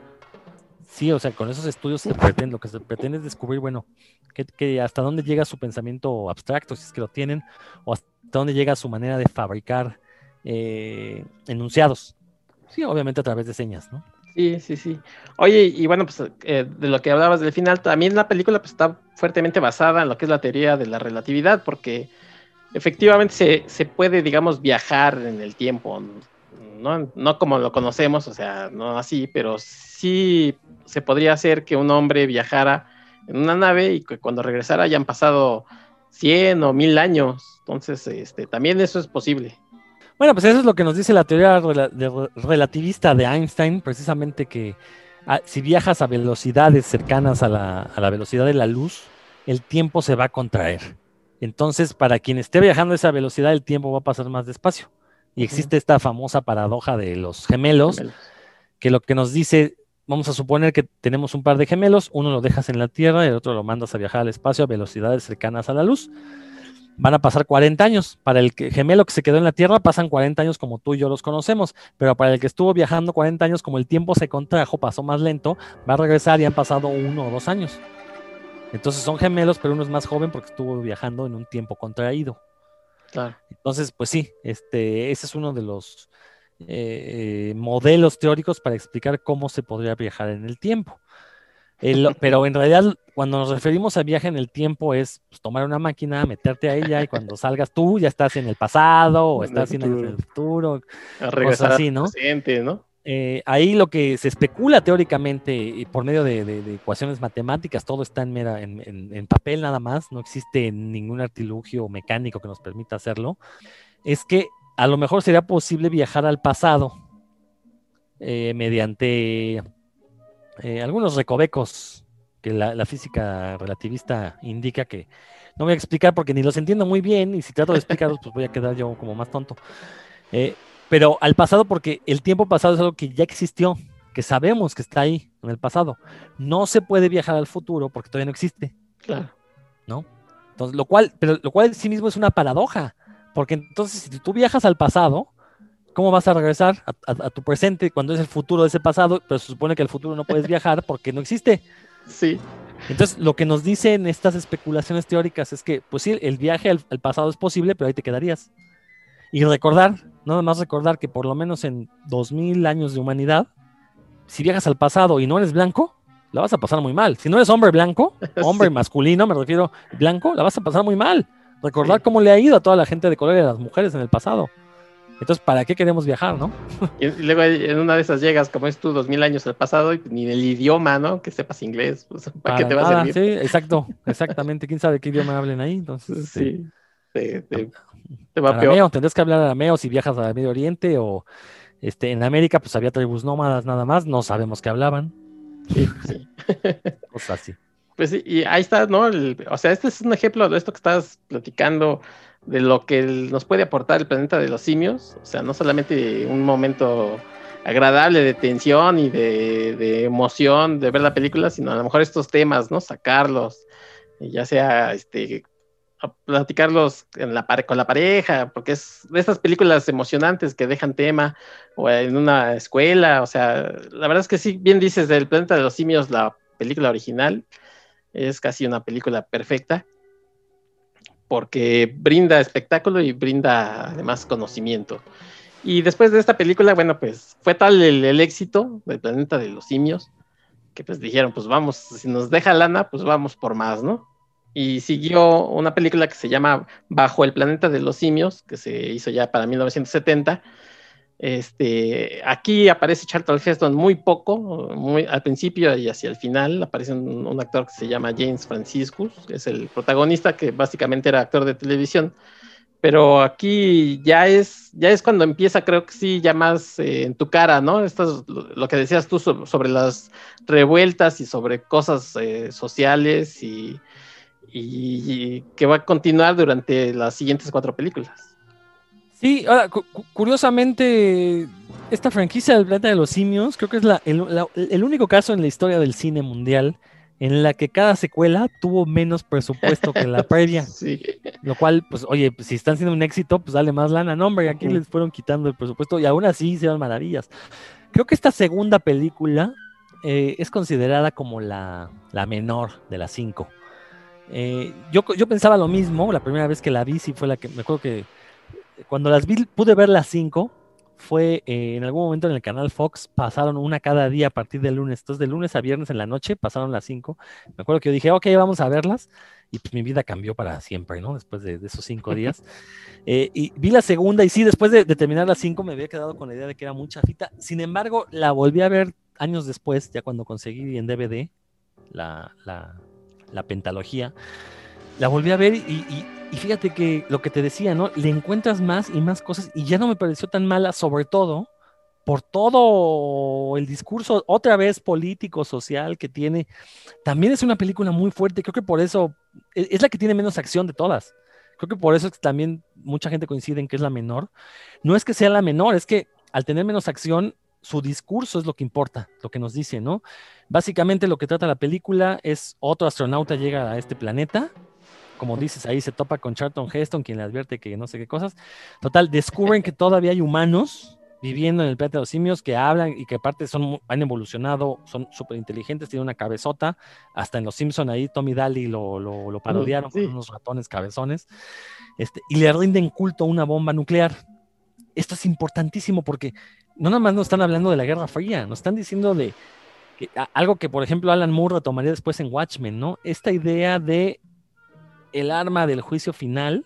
Sí, o sea, con esos estudios se pretende, lo que se pretende es descubrir, bueno, que, hasta dónde llega su pensamiento abstracto, si es que lo tienen, o hasta dónde llega su manera de fabricar eh, enunciados. Sí, obviamente a través de señas, ¿no? Sí, sí, sí. Oye, y bueno, pues eh, de lo que hablabas del final, también la película pues, está fuertemente basada en lo que es la teoría de la relatividad, porque efectivamente se, se puede, digamos, viajar en el tiempo, ¿no? no como lo conocemos, o sea, no así, pero sí se podría hacer que un hombre viajara en una nave y que cuando regresara hayan pasado 100 o 1000 años. Entonces, este, también eso es posible. Bueno, pues eso es lo que nos dice la teoría relativista de Einstein, precisamente que ah, si viajas a velocidades cercanas a la, a la velocidad de la luz, el tiempo se va a contraer. Entonces, para quien esté viajando a esa velocidad, el tiempo va a pasar más despacio. Y existe esta famosa paradoja de los gemelos, que lo que nos dice, vamos a suponer que tenemos un par de gemelos, uno lo dejas en la Tierra y el otro lo mandas a viajar al espacio a velocidades cercanas a la luz. Van a pasar 40 años. Para el gemelo que se quedó en la Tierra pasan 40 años como tú y yo los conocemos, pero para el que estuvo viajando 40 años, como el tiempo se contrajo, pasó más lento, va a regresar y han pasado uno o dos años. Entonces son gemelos, pero uno es más joven porque estuvo viajando en un tiempo contraído. Claro. Entonces, pues sí, este, ese es uno de los eh, modelos teóricos para explicar cómo se podría viajar en el tiempo. pero en realidad, cuando nos referimos a viaje en el tiempo, es pues, tomar una máquina, meterte a ella y cuando salgas tú ya estás en el pasado o estás en el futuro. Regresar así, ¿no? Presente, ¿no? Eh, ahí lo que se especula teóricamente por medio de, ecuaciones matemáticas, todo está en, en, papel nada más, no existe ningún artilugio mecánico que nos permita hacerlo, es que a lo mejor sería posible viajar al pasado eh, mediante eh, algunos recovecos que la, física relativista indica que no voy a explicar porque ni los entiendo muy bien y si trato de explicarlos pues voy a quedar yo como más tonto pero al pasado porque el tiempo pasado es algo que ya existió, que sabemos que está ahí en el pasado. No se puede viajar al futuro porque todavía no existe. Claro. ¿No? Entonces, lo cual, pero lo cual en sí mismo es una paradoja, porque entonces si tú viajas al pasado, ¿cómo vas a regresar a, tu presente cuando es el futuro de ese pasado? Pero se supone que el futuro no puedes viajar porque no existe. Sí. Entonces, lo que nos dicen estas especulaciones teóricas es que, pues sí, el viaje al pasado es posible, pero ahí te quedarías. Y recordar, nada más recordar que por lo menos en 2000 años de humanidad, si viajas al pasado y no eres blanco, la vas a pasar muy mal. Si no eres hombre blanco, hombre masculino, me refiero blanco, la vas a pasar muy mal. Recordar cómo le ha ido a toda la gente de color y a las mujeres en el pasado. Entonces, ¿para qué queremos viajar, no? Y luego en una de esas llegas, como es tú, dos mil años al pasado, y ni el idioma, ¿no? Que sepas inglés, pues, ¿para, qué te vas a servir? Sí, exacto, exactamente. ¿Quién sabe qué idioma hablen ahí? Entonces, sí. Este, te va arameo, tendrás que hablar arameo si viajas al Medio Oriente o este, en América, pues había tribus nómadas nada más, no sabemos qué hablaban. Sí, sí. Cosas así. Pues sí, y ahí está, ¿no? o sea, este es un ejemplo de esto que estás platicando, de lo que nos puede aportar el planeta de los simios. O sea, no solamente un momento agradable de tensión y de, de emoción de ver la película, sino a lo mejor estos temas, ¿no? Sacarlos, ya sea este platicarlos en la con la pareja, porque es de estas películas emocionantes que dejan tema, o en una escuela, o sea, la verdad es que sí, bien dices, del planeta de los simios, la película original, es casi una película perfecta, porque brinda espectáculo y brinda además conocimiento. Y después de esta película, bueno, pues fue tal el, el éxito del planeta de los simios, que pues dijeron, pues vamos, si nos deja lana, pues vamos por más, ¿no? Y siguió una película que se llama Bajo el planeta de los simios, que se hizo ya para 1970. Este, aquí aparece Charlton Heston muy poco, muy al principio y hacia el final aparece un, actor que se llama James Franciscus, que es el protagonista que básicamente era actor de televisión. Pero aquí ya es, ya es cuando empieza, creo que sí, ya más eh, en tu cara, ¿no? Esto es lo, que decías tú sobre, las revueltas y sobre cosas eh, sociales y, y, que va a continuar durante las siguientes cuatro películas. Sí, ahora, curiosamente, esta franquicia del planeta de los simios creo que es el, único caso en la historia del cine mundial en la que cada secuela tuvo menos presupuesto que la previa. Sí. Lo cual, pues, oye, pues, si están siendo un éxito, pues dale más lana. No, hombre, aquí les fueron quitando el presupuesto y aún así se dan maravillas. Creo que esta segunda película eh, es considerada como la, la menor de las cinco. Eh, yo, yo pensaba lo mismo, la primera vez que la vi, sí fue la que, me acuerdo que cuando las vi, pude ver las cinco, fue eh, en algún momento en el canal Fox, pasaron una cada día a partir del lunes, entonces de lunes a viernes en la noche pasaron las cinco, me acuerdo que yo dije, ok, vamos a verlas, y pues mi vida cambió para siempre, ¿no? Después de, esos cinco días. Eh, y vi la segunda, y sí, después de, terminar las cinco me había quedado con la idea de que era mucha fita, sin embargo, la volví a ver años después, ya cuando conseguí en DVD la, la la pentalogía, la volví a ver y, fíjate que lo que te decía, ¿no? Le encuentras más y más cosas y ya no me pareció tan mala, sobre todo por todo el discurso, otra vez político, social que tiene. También es una película muy fuerte, creo que por eso e, es la que tiene menos acción de todas. Creo que por eso es que también mucha gente coincide en que es la menor. No es que sea la menor, es que al tener menos acción su discurso es lo que importa, lo que nos dice, ¿no? Básicamente lo que trata la película es otro astronauta llega a este planeta, como dices, ahí se topa con Charlton Heston, quien le advierte que no sé qué cosas. Total, descubren que todavía hay humanos viviendo en el planeta de los simios que hablan y que aparte son, han evolucionado, son súper inteligentes, tienen una cabezota. Hasta en Los Simpson ahí Tommy Daly lo, lo, parodiaron con unos ratones cabezones. Este, y le rinden culto a una bomba nuclear. Esto es importantísimo porque no nada más nos están hablando de la Guerra Fría, nos están diciendo de algo que, por ejemplo, Alan Moore retomaría después en Watchmen, ¿no? Esta idea de el arma del juicio final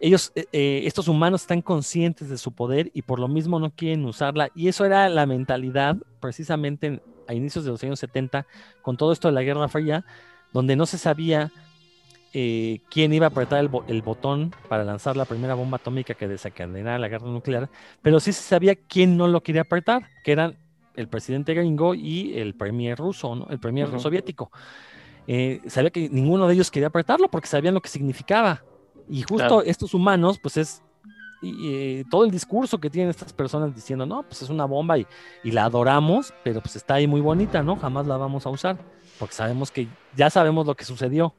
ellos, eh, eh, estos humanos están conscientes de su poder y por lo mismo no quieren usarla. Y eso era la mentalidad precisamente a inicios de los años 70, con todo esto de la Guerra Fría, donde no se sabía eh, quién iba a apretar el, botón para lanzar la primera bomba atómica que desencadenara la guerra nuclear, pero sí se sabía quién no lo quería apretar, que eran el presidente gringo y el premier ruso, el premier soviético. sabía que ninguno de ellos quería apretarlo porque sabían lo que significaba. Y justo estos humanos, pues es y, todo el discurso que tienen estas personas diciendo, no, pues es una bomba y, y, la adoramos, pero pues está ahí muy bonita, ¿no? Jamás la vamos a usar, porque sabemos que ya sabemos lo que sucedió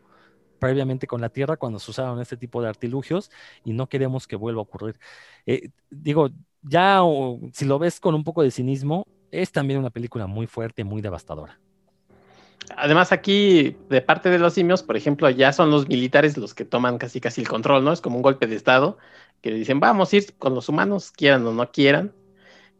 previamente con la Tierra cuando se usaron este tipo de artilugios y no queremos que vuelva a ocurrir. Eh, digo, ya si lo ves con un poco de cinismo, es también una película muy fuerte, muy devastadora. Además, aquí, de parte de los simios, por ejemplo, ya son los militares los que toman casi casi el control, ¿no? Es como un golpe de Estado, que dicen, vamos a ir con los humanos, quieran o no quieran.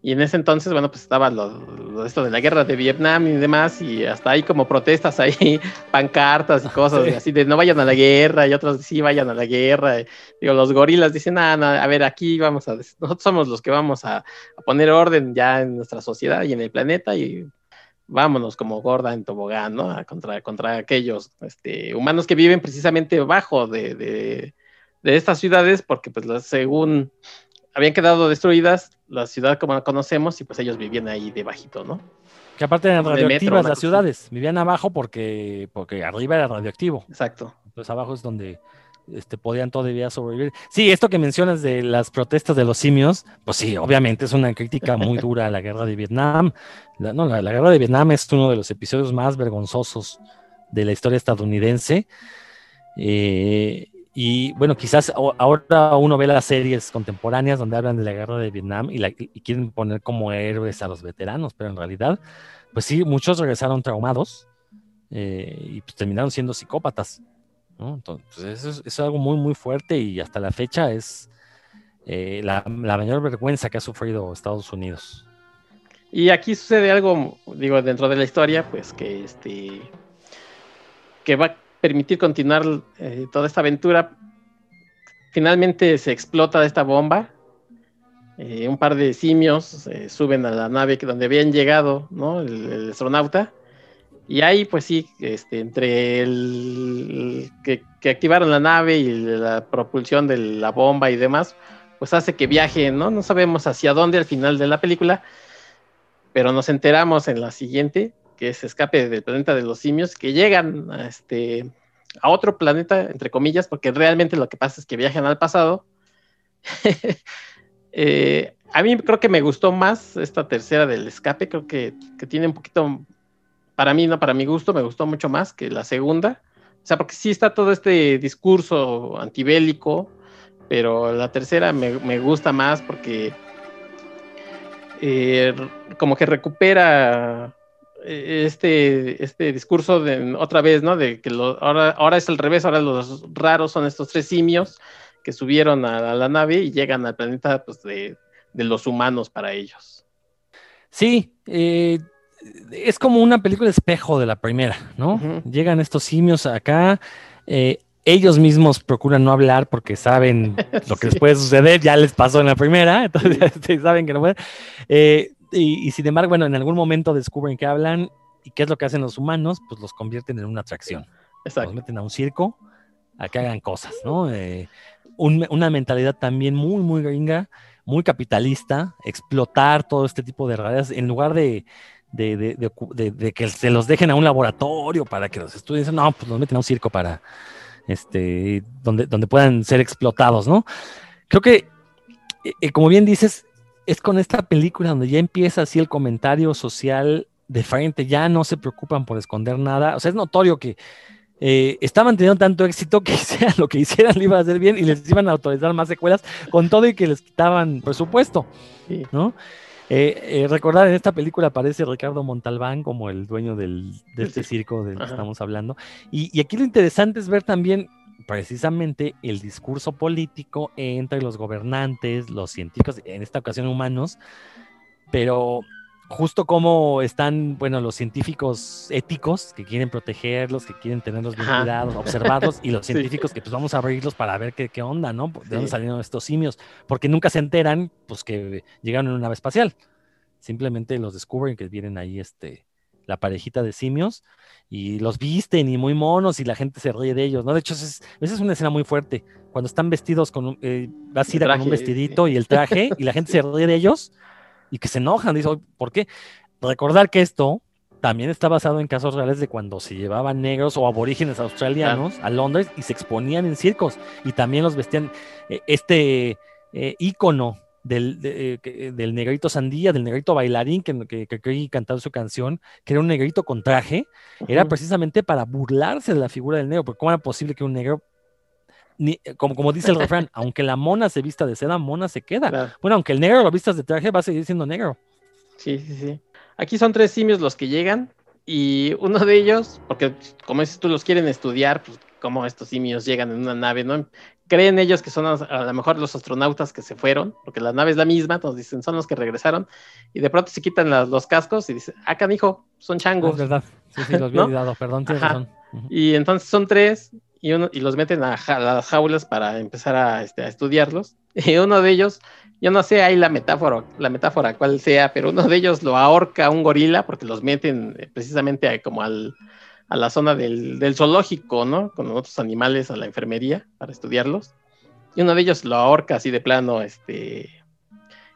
Y en ese entonces, bueno, pues estaba lo, esto de la guerra de Vietnam y demás, y hasta hay como protestas ahí, pancartas y cosas así de no vayan a la guerra, y otros sí vayan a la guerra. digo, los gorilas dicen, ah, no, a ver, aquí vamos a, nosotros somos los que vamos a, a poner orden ya en nuestra sociedad y en el planeta, y vámonos como gorda en tobogán, ¿no? Contra, contra aquellos este, humanos que viven precisamente bajo de, de, estas ciudades, porque pues según habían quedado destruidas la ciudad como la conocemos y pues ellos vivían ahí debajito, ¿no? Que aparte eran radioactivas las ciudades, vivían abajo porque, porque arriba era radioactivo. Exacto. Entonces abajo es donde este, podían todavía sobrevivir. Sí, esto que mencionas de las protestas de los simios, pues sí, obviamente es una crítica muy dura a la guerra de Vietnam. La, no, la, guerra de Vietnam es uno de los episodios más vergonzosos de la historia estadounidense. Eh, y bueno, quizás ahora uno ve las series contemporáneas donde hablan de la guerra de Vietnam y, quieren poner como héroes a los veteranos, pero en realidad, pues sí, muchos regresaron traumados eh, y pues terminaron siendo psicópatas. Entonces, eso es, algo muy, muy fuerte y hasta la fecha es eh, la, mayor vergüenza que ha sufrido Estados Unidos. Y aquí sucede algo, digo, dentro de la historia, pues que este que va permitir continuar eh, toda esta aventura. Finalmente se explota esta bomba. Eh, un par de simios suben a la nave donde habían llegado, ¿no? el astronauta y ahí, pues sí, este, entre el que, activaron la nave y la propulsión de la bomba y demás, pues hace que viaje, ¿no? No sabemos hacia dónde al final de la película, pero nos enteramos en la siguiente, que es Escape del planeta de los simios, que llegan a, este, a otro planeta, entre comillas, porque realmente lo que pasa es que viajan al pasado. Eh, a mí creo que me gustó más esta tercera del escape, creo que, que tiene un poquito para mí, no, para mi gusto, me gustó mucho más que la segunda. O sea, porque sí está todo este discurso antibélico, pero la tercera me, gusta más porque eh, como que recupera este, este discurso de otra vez, ¿no? De que ahora, ahora es al revés, ahora los raros son estos tres simios que subieron a, la nave y llegan al planeta pues, de, de los humanos para ellos. Sí, eh, es como una película espejo de la primera, ¿no? Llegan estos simios acá, eh, ellos mismos procuran no hablar porque saben lo que les puede suceder, ya les pasó en la primera, entonces saben que no pueden. Eh, y, sin embargo, bueno, en algún momento descubren que hablan y qué es lo que hacen los humanos, pues los convierten en una atracción. Los meten a un circo a que hagan cosas, ¿no? Eh, una mentalidad también muy, muy gringa, muy capitalista, explotar todo este tipo de realidades en lugar de, de, que se los dejen a un laboratorio para que los estudien. No, pues los meten a un circo para, este, donde, donde puedan ser explotados, ¿no? Creo que, eh, eh, como bien dices, es con esta película donde ya empieza así el comentario social de frente, ya no se preocupan por esconder nada. O sea, es notorio que eh, estaban teniendo tanto éxito que hicieran lo que hicieran le iba a hacer bien y les iban a autorizar más secuelas con todo y que les quitaban presupuesto, ¿no? Eh, eh, recordar, en esta película aparece Ricardo Montalbán como el dueño del, de este circo del que estamos hablando. Y, aquí lo interesante es ver también precisamente el discurso político entre los gobernantes, los científicos, en esta ocasión humanos, pero justo como están, bueno, los científicos éticos que quieren protegerlos, que quieren tenerlos bien cuidados, observados, y los científicos que pues vamos a abrirlos para ver qué, qué onda, ¿no? De dónde salieron estos simios, porque nunca se enteran, pues que llegaron en una nave espacial. Simplemente los descubren que vienen ahí, este, la parejita de simios y los visten y muy monos y la gente se ríe de ellos, ¿no? De hecho, esa es una escena muy fuerte. Cuando están vestidos con un, eh, con un vestidito y el traje y la gente se ríe de ellos y que se enojan. Dice, ¿por qué? Recordar que esto también está basado en casos reales de cuando se llevaban negros o aborígenes australianos a Londres y se exponían en circos y también los vestían. Eh, este eh, ícono del, eh, del negrito sandía, del negrito bailarín que, que, que, cantaba su canción, que era un negrito con traje, era precisamente para burlarse de la figura del negro, porque cómo era posible que un negro como, como dice el refrán, aunque la mona se vista de seda, mona se queda. Bueno, aunque el negro lo vistas de traje, va a seguir siendo negro. Sí, sí, sí. Aquí son tres simios los que llegan y uno de ellos, porque como dices tú, los quieren estudiar, pues cómo estos simios llegan en una nave, ¿no? Creen ellos que son a, lo mejor los astronautas que se fueron, porque la nave es la misma, entonces dicen, son los que regresaron, y de pronto se quitan los cascos y dicen, ah, canijo, son changos. es verdad, sí, sí, los había olvidado, perdón, tienes razón. Y entonces son tres, y, uno, y los meten a, las jaulas para empezar a, este, a, estudiarlos. Y uno de ellos, yo no sé ahí la metáfora, la metáfora cuál sea, pero uno de ellos lo ahorca un gorila porque los meten eh, precisamente como al, a la zona del, del, zoológico, ¿no? Con otros animales a la enfermería para estudiarlos. Y uno de ellos lo ahorca así de plano, este,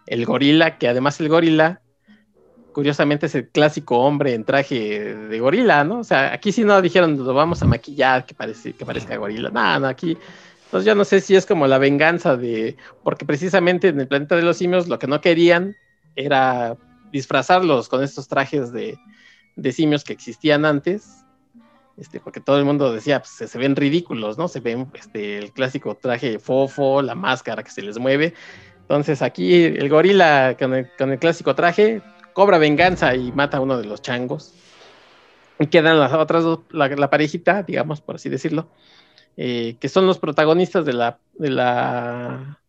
el gorila, que además el gorila curiosamente es el clásico hombre en traje de gorila, ¿no? O sea, aquí sí no dijeron, lo vamos a maquillar, que, parece, que parezca gorila. No, no, aquí. Entonces yo no sé si es como la venganza de. Porque precisamente en el planeta de los simios lo que no querían era disfrazarlos con estos trajes de, simios que existían antes. Este, porque todo el mundo decía, pues se, ven ridículos, ¿no? Se ven este, el clásico traje fofo, la máscara que se les mueve. Entonces aquí el gorila con el clásico traje cobra venganza y mata a uno de los changos. Y quedan las otras dos, la, parejita, digamos, por así decirlo, eh, que son los protagonistas de la, de la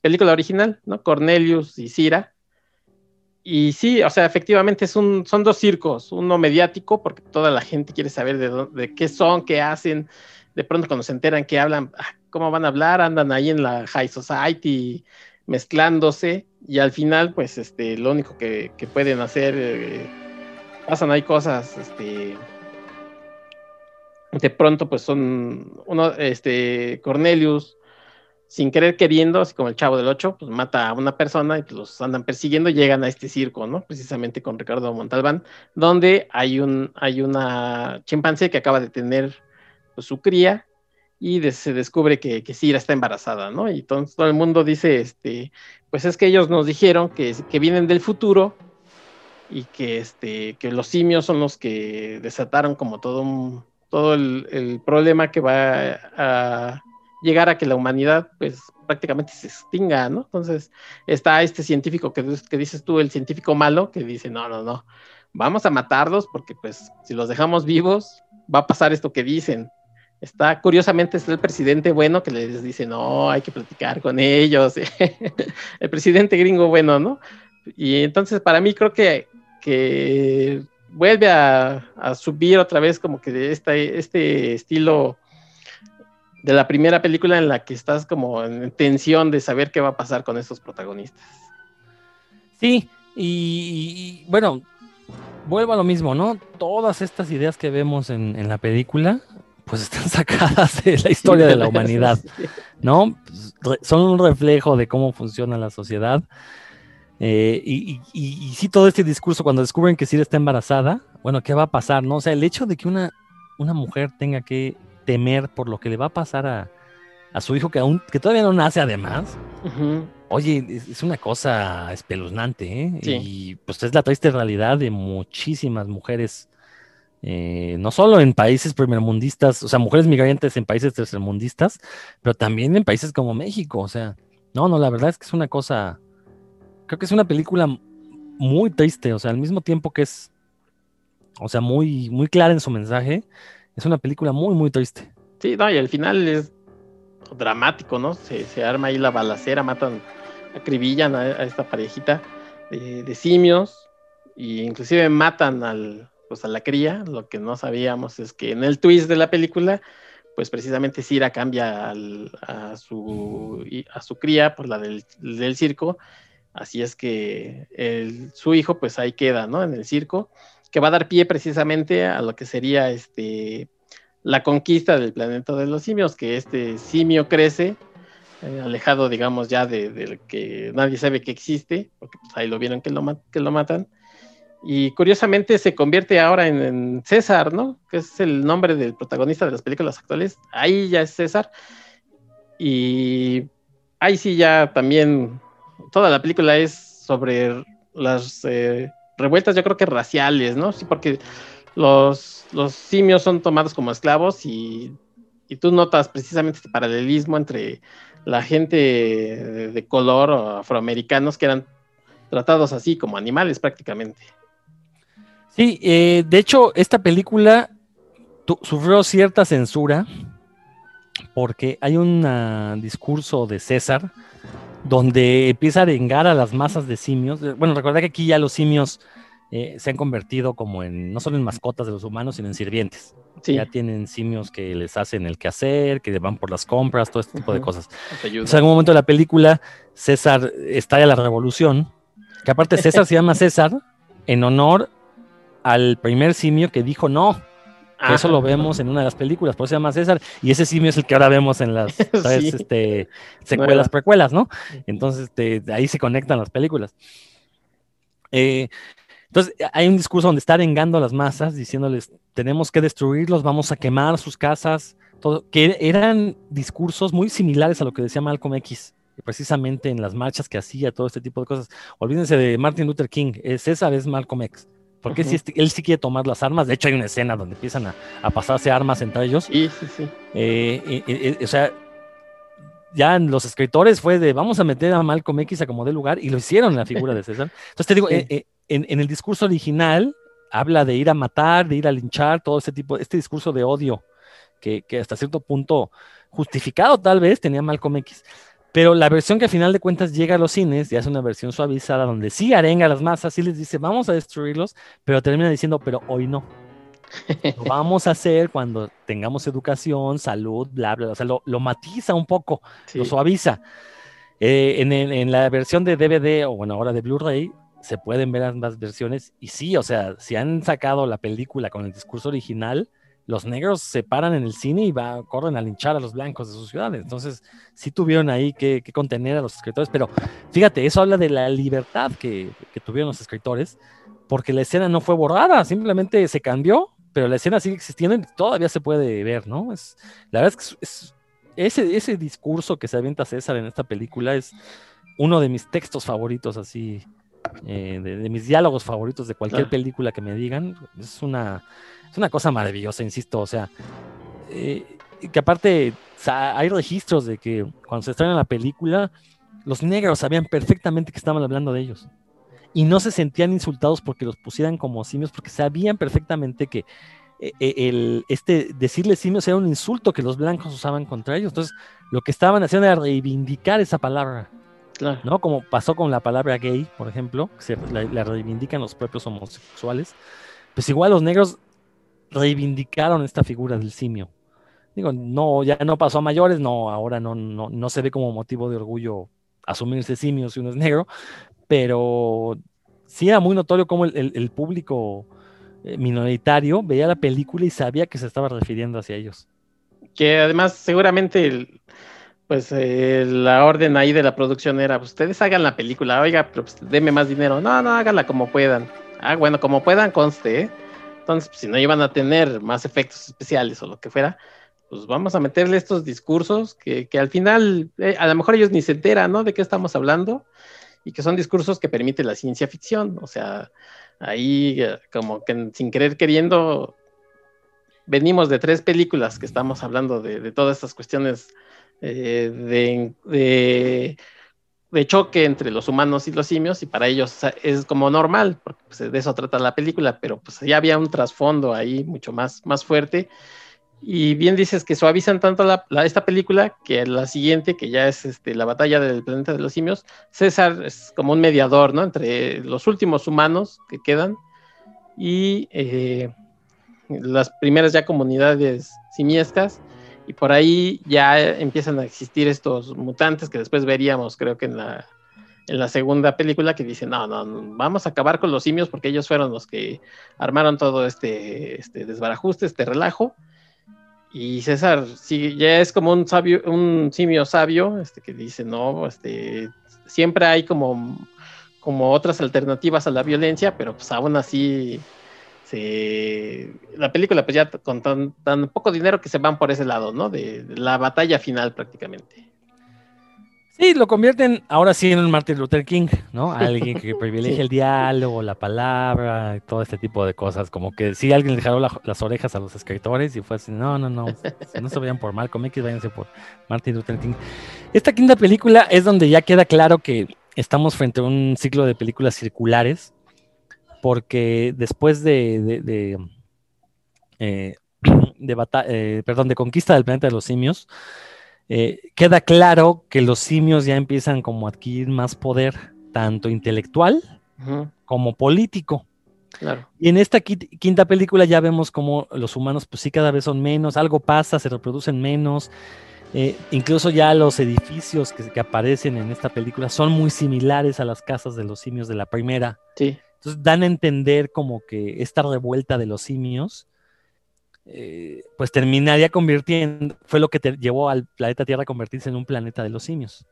película original, ¿no? Cornelius y Cira. Y sí, o sea, efectivamente son dos circos, uno mediático, porque toda la gente quiere saber de, de qué son, qué hacen. De pronto cuando se enteran que hablan, ah, ¿cómo van a hablar? Andan ahí en la high society mezclándose y al final, pues, este, lo único que, pueden hacer, eh, pasan hay cosas, este, de pronto, pues son, uno, este, Cornelius, sin querer queriendo, así como el chavo del 8, pues mata a una persona y pues, los andan persiguiendo, llegan a este circo, ¿no? Precisamente con Ricardo Montalbán, donde hay un, hay una chimpancé que acaba de tener pues, su cría y se descubre que, que Cira está embarazada, ¿no? Y entonces todo el mundo dice, este, pues es que ellos nos dijeron que, que vienen del futuro y que, este, que los simios son los que desataron como todo, todo el, problema que va a llegar a que la humanidad pues prácticamente se extinga, ¿no? Entonces está este científico que, que dices tú, el científico malo, que dice, no, no, no, vamos a matarlos porque pues si los dejamos vivos va a pasar esto que dicen Está, curiosamente, está el presidente bueno que les dice, no, hay que platicar con ellos. el presidente gringo bueno, ¿no? Y entonces, para mí, creo que, que vuelve a, subir otra vez como que este, este estilo de la primera película en la que estás como en tensión de saber qué va a pasar con estos protagonistas. Sí, y, bueno, vuelvo a lo mismo, ¿no? Todas estas ideas que vemos en, en la película pues están sacadas de la historia de la humanidad, ¿no? Son un reflejo de cómo funciona la sociedad. Eh, y, y, sí, todo este discurso, cuando descubren que Sira está embarazada, bueno, ¿qué va a pasar? No? O sea, el hecho de que una, una mujer tenga que temer por lo que le va a pasar a, su hijo, que, aún, que todavía no nace además, oye, es, una cosa espeluznante, ¿eh? Y pues es la triste realidad de muchísimas mujeres eh, no solo en países primermundistas, o sea, mujeres migrantes en países tercermundistas, pero también en países como México, o sea, no, no, la verdad es que es una cosa, creo que es una película muy triste, o sea, al mismo tiempo que es, o sea, muy, muy clara en su mensaje, es una película muy, muy triste. Sí, no, y al final es dramático, ¿no? Se, arma ahí la balacera, matan, acribillan a, esta parejita de, simios, e inclusive matan al, pues a la cría. Lo que no sabíamos es que en el twist de la película, pues precisamente Cira cambia a, su, a su cría por la del, circo. Así es que su hijo, pues ahí queda, ¿no? En el circo, que va a dar pie precisamente a lo que sería este la conquista del planeta de los simios, que este simio crece, eh, alejado, digamos, ya de, que nadie sabe que existe, porque pues, ahí lo vieron que lo, que lo matan. Y curiosamente se convierte ahora en, César, ¿no? Que es el nombre del protagonista de las películas actuales. Ahí ya es César. Y ahí sí ya también toda la película es sobre las eh, revueltas, yo creo que raciales, ¿no? Sí, porque los, los simios son tomados como esclavos y, tú notas precisamente este paralelismo entre la gente de, color o afroamericanos que eran tratados así como animales prácticamente. Sí, eh, de hecho, esta película sufrió cierta censura porque hay un discurso de César donde empieza a arengar a las masas de simios. Bueno, recordad que aquí ya los simios eh, se han convertido como en, no solo en mascotas de los humanos, sino en sirvientes. Ya tienen simios que les hacen el quehacer, que van por las compras, todo este tipo de cosas. en algún momento de la película, César estalla la revolución, que aparte César se llama César en honor al primer simio que dijo no. Eso lo vemos en una de las películas, por eso se llama César, y ese simio es el que ahora vemos en las este, secuelas, precuelas, ¿no? Entonces ahí se conectan las películas. Eh, entonces, hay un discurso donde está arengando a las masas, diciéndoles, tenemos que destruirlos, vamos a quemar sus casas, todo, que eran discursos muy similares a lo que decía Malcolm X, precisamente en las marchas que hacía, todo este tipo de cosas. Olvídense de Martin Luther King, César es Malcolm X. Porque él sí quiere tomar las armas. De hecho, hay una escena donde empiezan a, pasarse armas entre ellos. Sí, sí, sí. Eh, eh, eh, o sea, ya los escritores fue de vamos a meter a Malcolm X a como de lugar y lo hicieron en la figura de César. Entonces te digo, en, el discurso original habla de ir a matar, de ir a linchar, todo ese tipo, este discurso de odio que, hasta cierto punto justificado tal vez tenía Malcolm X. Pero la versión que a final de cuentas llega a los cines y hace una versión suavizada donde sí arenga a las masas, sí les dice vamos a destruirlos, pero termina diciendo pero hoy no. Lo vamos a hacer cuando tengamos educación, salud, bla, bla, o sea, lo, matiza un poco, lo suaviza. Eh, en, en, la versión de DVD o bueno, ahora de Blu-ray, se pueden ver ambas versiones. Y sí, o sea, si han sacado la película con el discurso original, los negros se paran en el cine y va, corren a linchar a los blancos de sus ciudades. Entonces, sí tuvieron ahí que, contener a los escritores. Pero fíjate, eso habla de la libertad que, tuvieron los escritores, porque la escena no fue borrada, simplemente se cambió, pero la escena sigue existiendo y todavía se puede ver, ¿no? Es, la verdad es que es, ese, ese discurso que se avienta César en esta película es uno de mis textos favoritos así eh, de, mis diálogos favoritos de cualquier película que me digan. Es una, es una cosa maravillosa, insisto. O sea, eh, que aparte hay registros de que cuando se estrena la película, los negros sabían perfectamente que estaban hablando de ellos. Y no se sentían insultados porque los pusieran como simios, porque sabían perfectamente que eh, el, este, decirles simios era un insulto que los blancos usaban contra ellos. Entonces, lo que estaban haciendo era reivindicar esa palabra. ¿No? Como pasó con la palabra gay, por ejemplo, que se la, reivindican los propios homosexuales. Pues igual los negros reivindicaron esta figura del simio. Digo, no, ya no pasó a mayores, no, ahora no, no, no se ve como motivo de orgullo asumirse simio si uno es negro, pero sí era muy notorio como el, público eh, minoritario veía la película y sabía que se estaba refiriendo hacia ellos. Que además seguramente el, pues eh, la orden ahí de la producción era, ustedes hagan la película, oiga, pero pues, denme más dinero. No, no, háganla como puedan. Ah, bueno, como puedan, conste. ¿eh? Entonces, pues, si no iban a tener más efectos especiales o lo que fuera, pues vamos a meterle estos discursos que, que al final, eh, a lo mejor ellos ni se enteran, ¿no? De qué estamos hablando y que son discursos que permite la ciencia ficción. O sea, ahí como que sin querer queriendo venimos de tres películas que estamos hablando de, todas estas cuestiones eh, de, choque entre los humanos y los simios, y para ellos es como normal, porque pues, de eso trata la película, pero pues ya había un trasfondo ahí mucho más, más fuerte. Y bien dices que suavizan tanto la, esta película que la siguiente, que ya es este, la batalla del planeta de los simios, César es como un mediador, ¿no? Entre los últimos humanos que quedan y eh, las primeras ya comunidades simiescas y por ahí ya empiezan a existir estos mutantes que después veríamos, creo que en la, en la segunda película, que dicen, no, no, vamos a acabar con los simios porque ellos fueron los que armaron todo este, este desbarajuste, este relajo. Y César sí, ya es como un sabio, un simio sabio, este, que dice, no, este, siempre hay como, como otras alternativas a la violencia, pero pues aún así la película pues ya con tan, poco dinero que se van por ese lado, ¿no? De, la batalla final prácticamente. Sí, lo convierten ahora sí en un Martin Luther King, ¿no? Alguien que privilegia el diálogo, la palabra, todo este tipo de cosas. Como que si alguien le jaló las orejas a los escritores y fue así, no, no, no, no se vayan por Malcolm X, váyanse por Martin Luther King. Esta quinta película es donde ya queda claro que estamos frente a un ciclo de películas circulares porque después de, de, eh, eh, perdón, de conquista del planeta de los simios, eh, queda claro que los simios ya empiezan como a adquirir más poder, tanto intelectual como político. Y en esta quinta película ya vemos como los humanos pues sí cada vez son menos, algo pasa, se reproducen menos, incluso ya los edificios que, que, aparecen en esta película son muy similares a las casas de los simios de la primera. Sí. Entonces dan a entender como que esta revuelta de los simios, eh, pues terminaría convirtiendo, fue lo que llevó al planeta Tierra a convertirse en un planeta de los simios,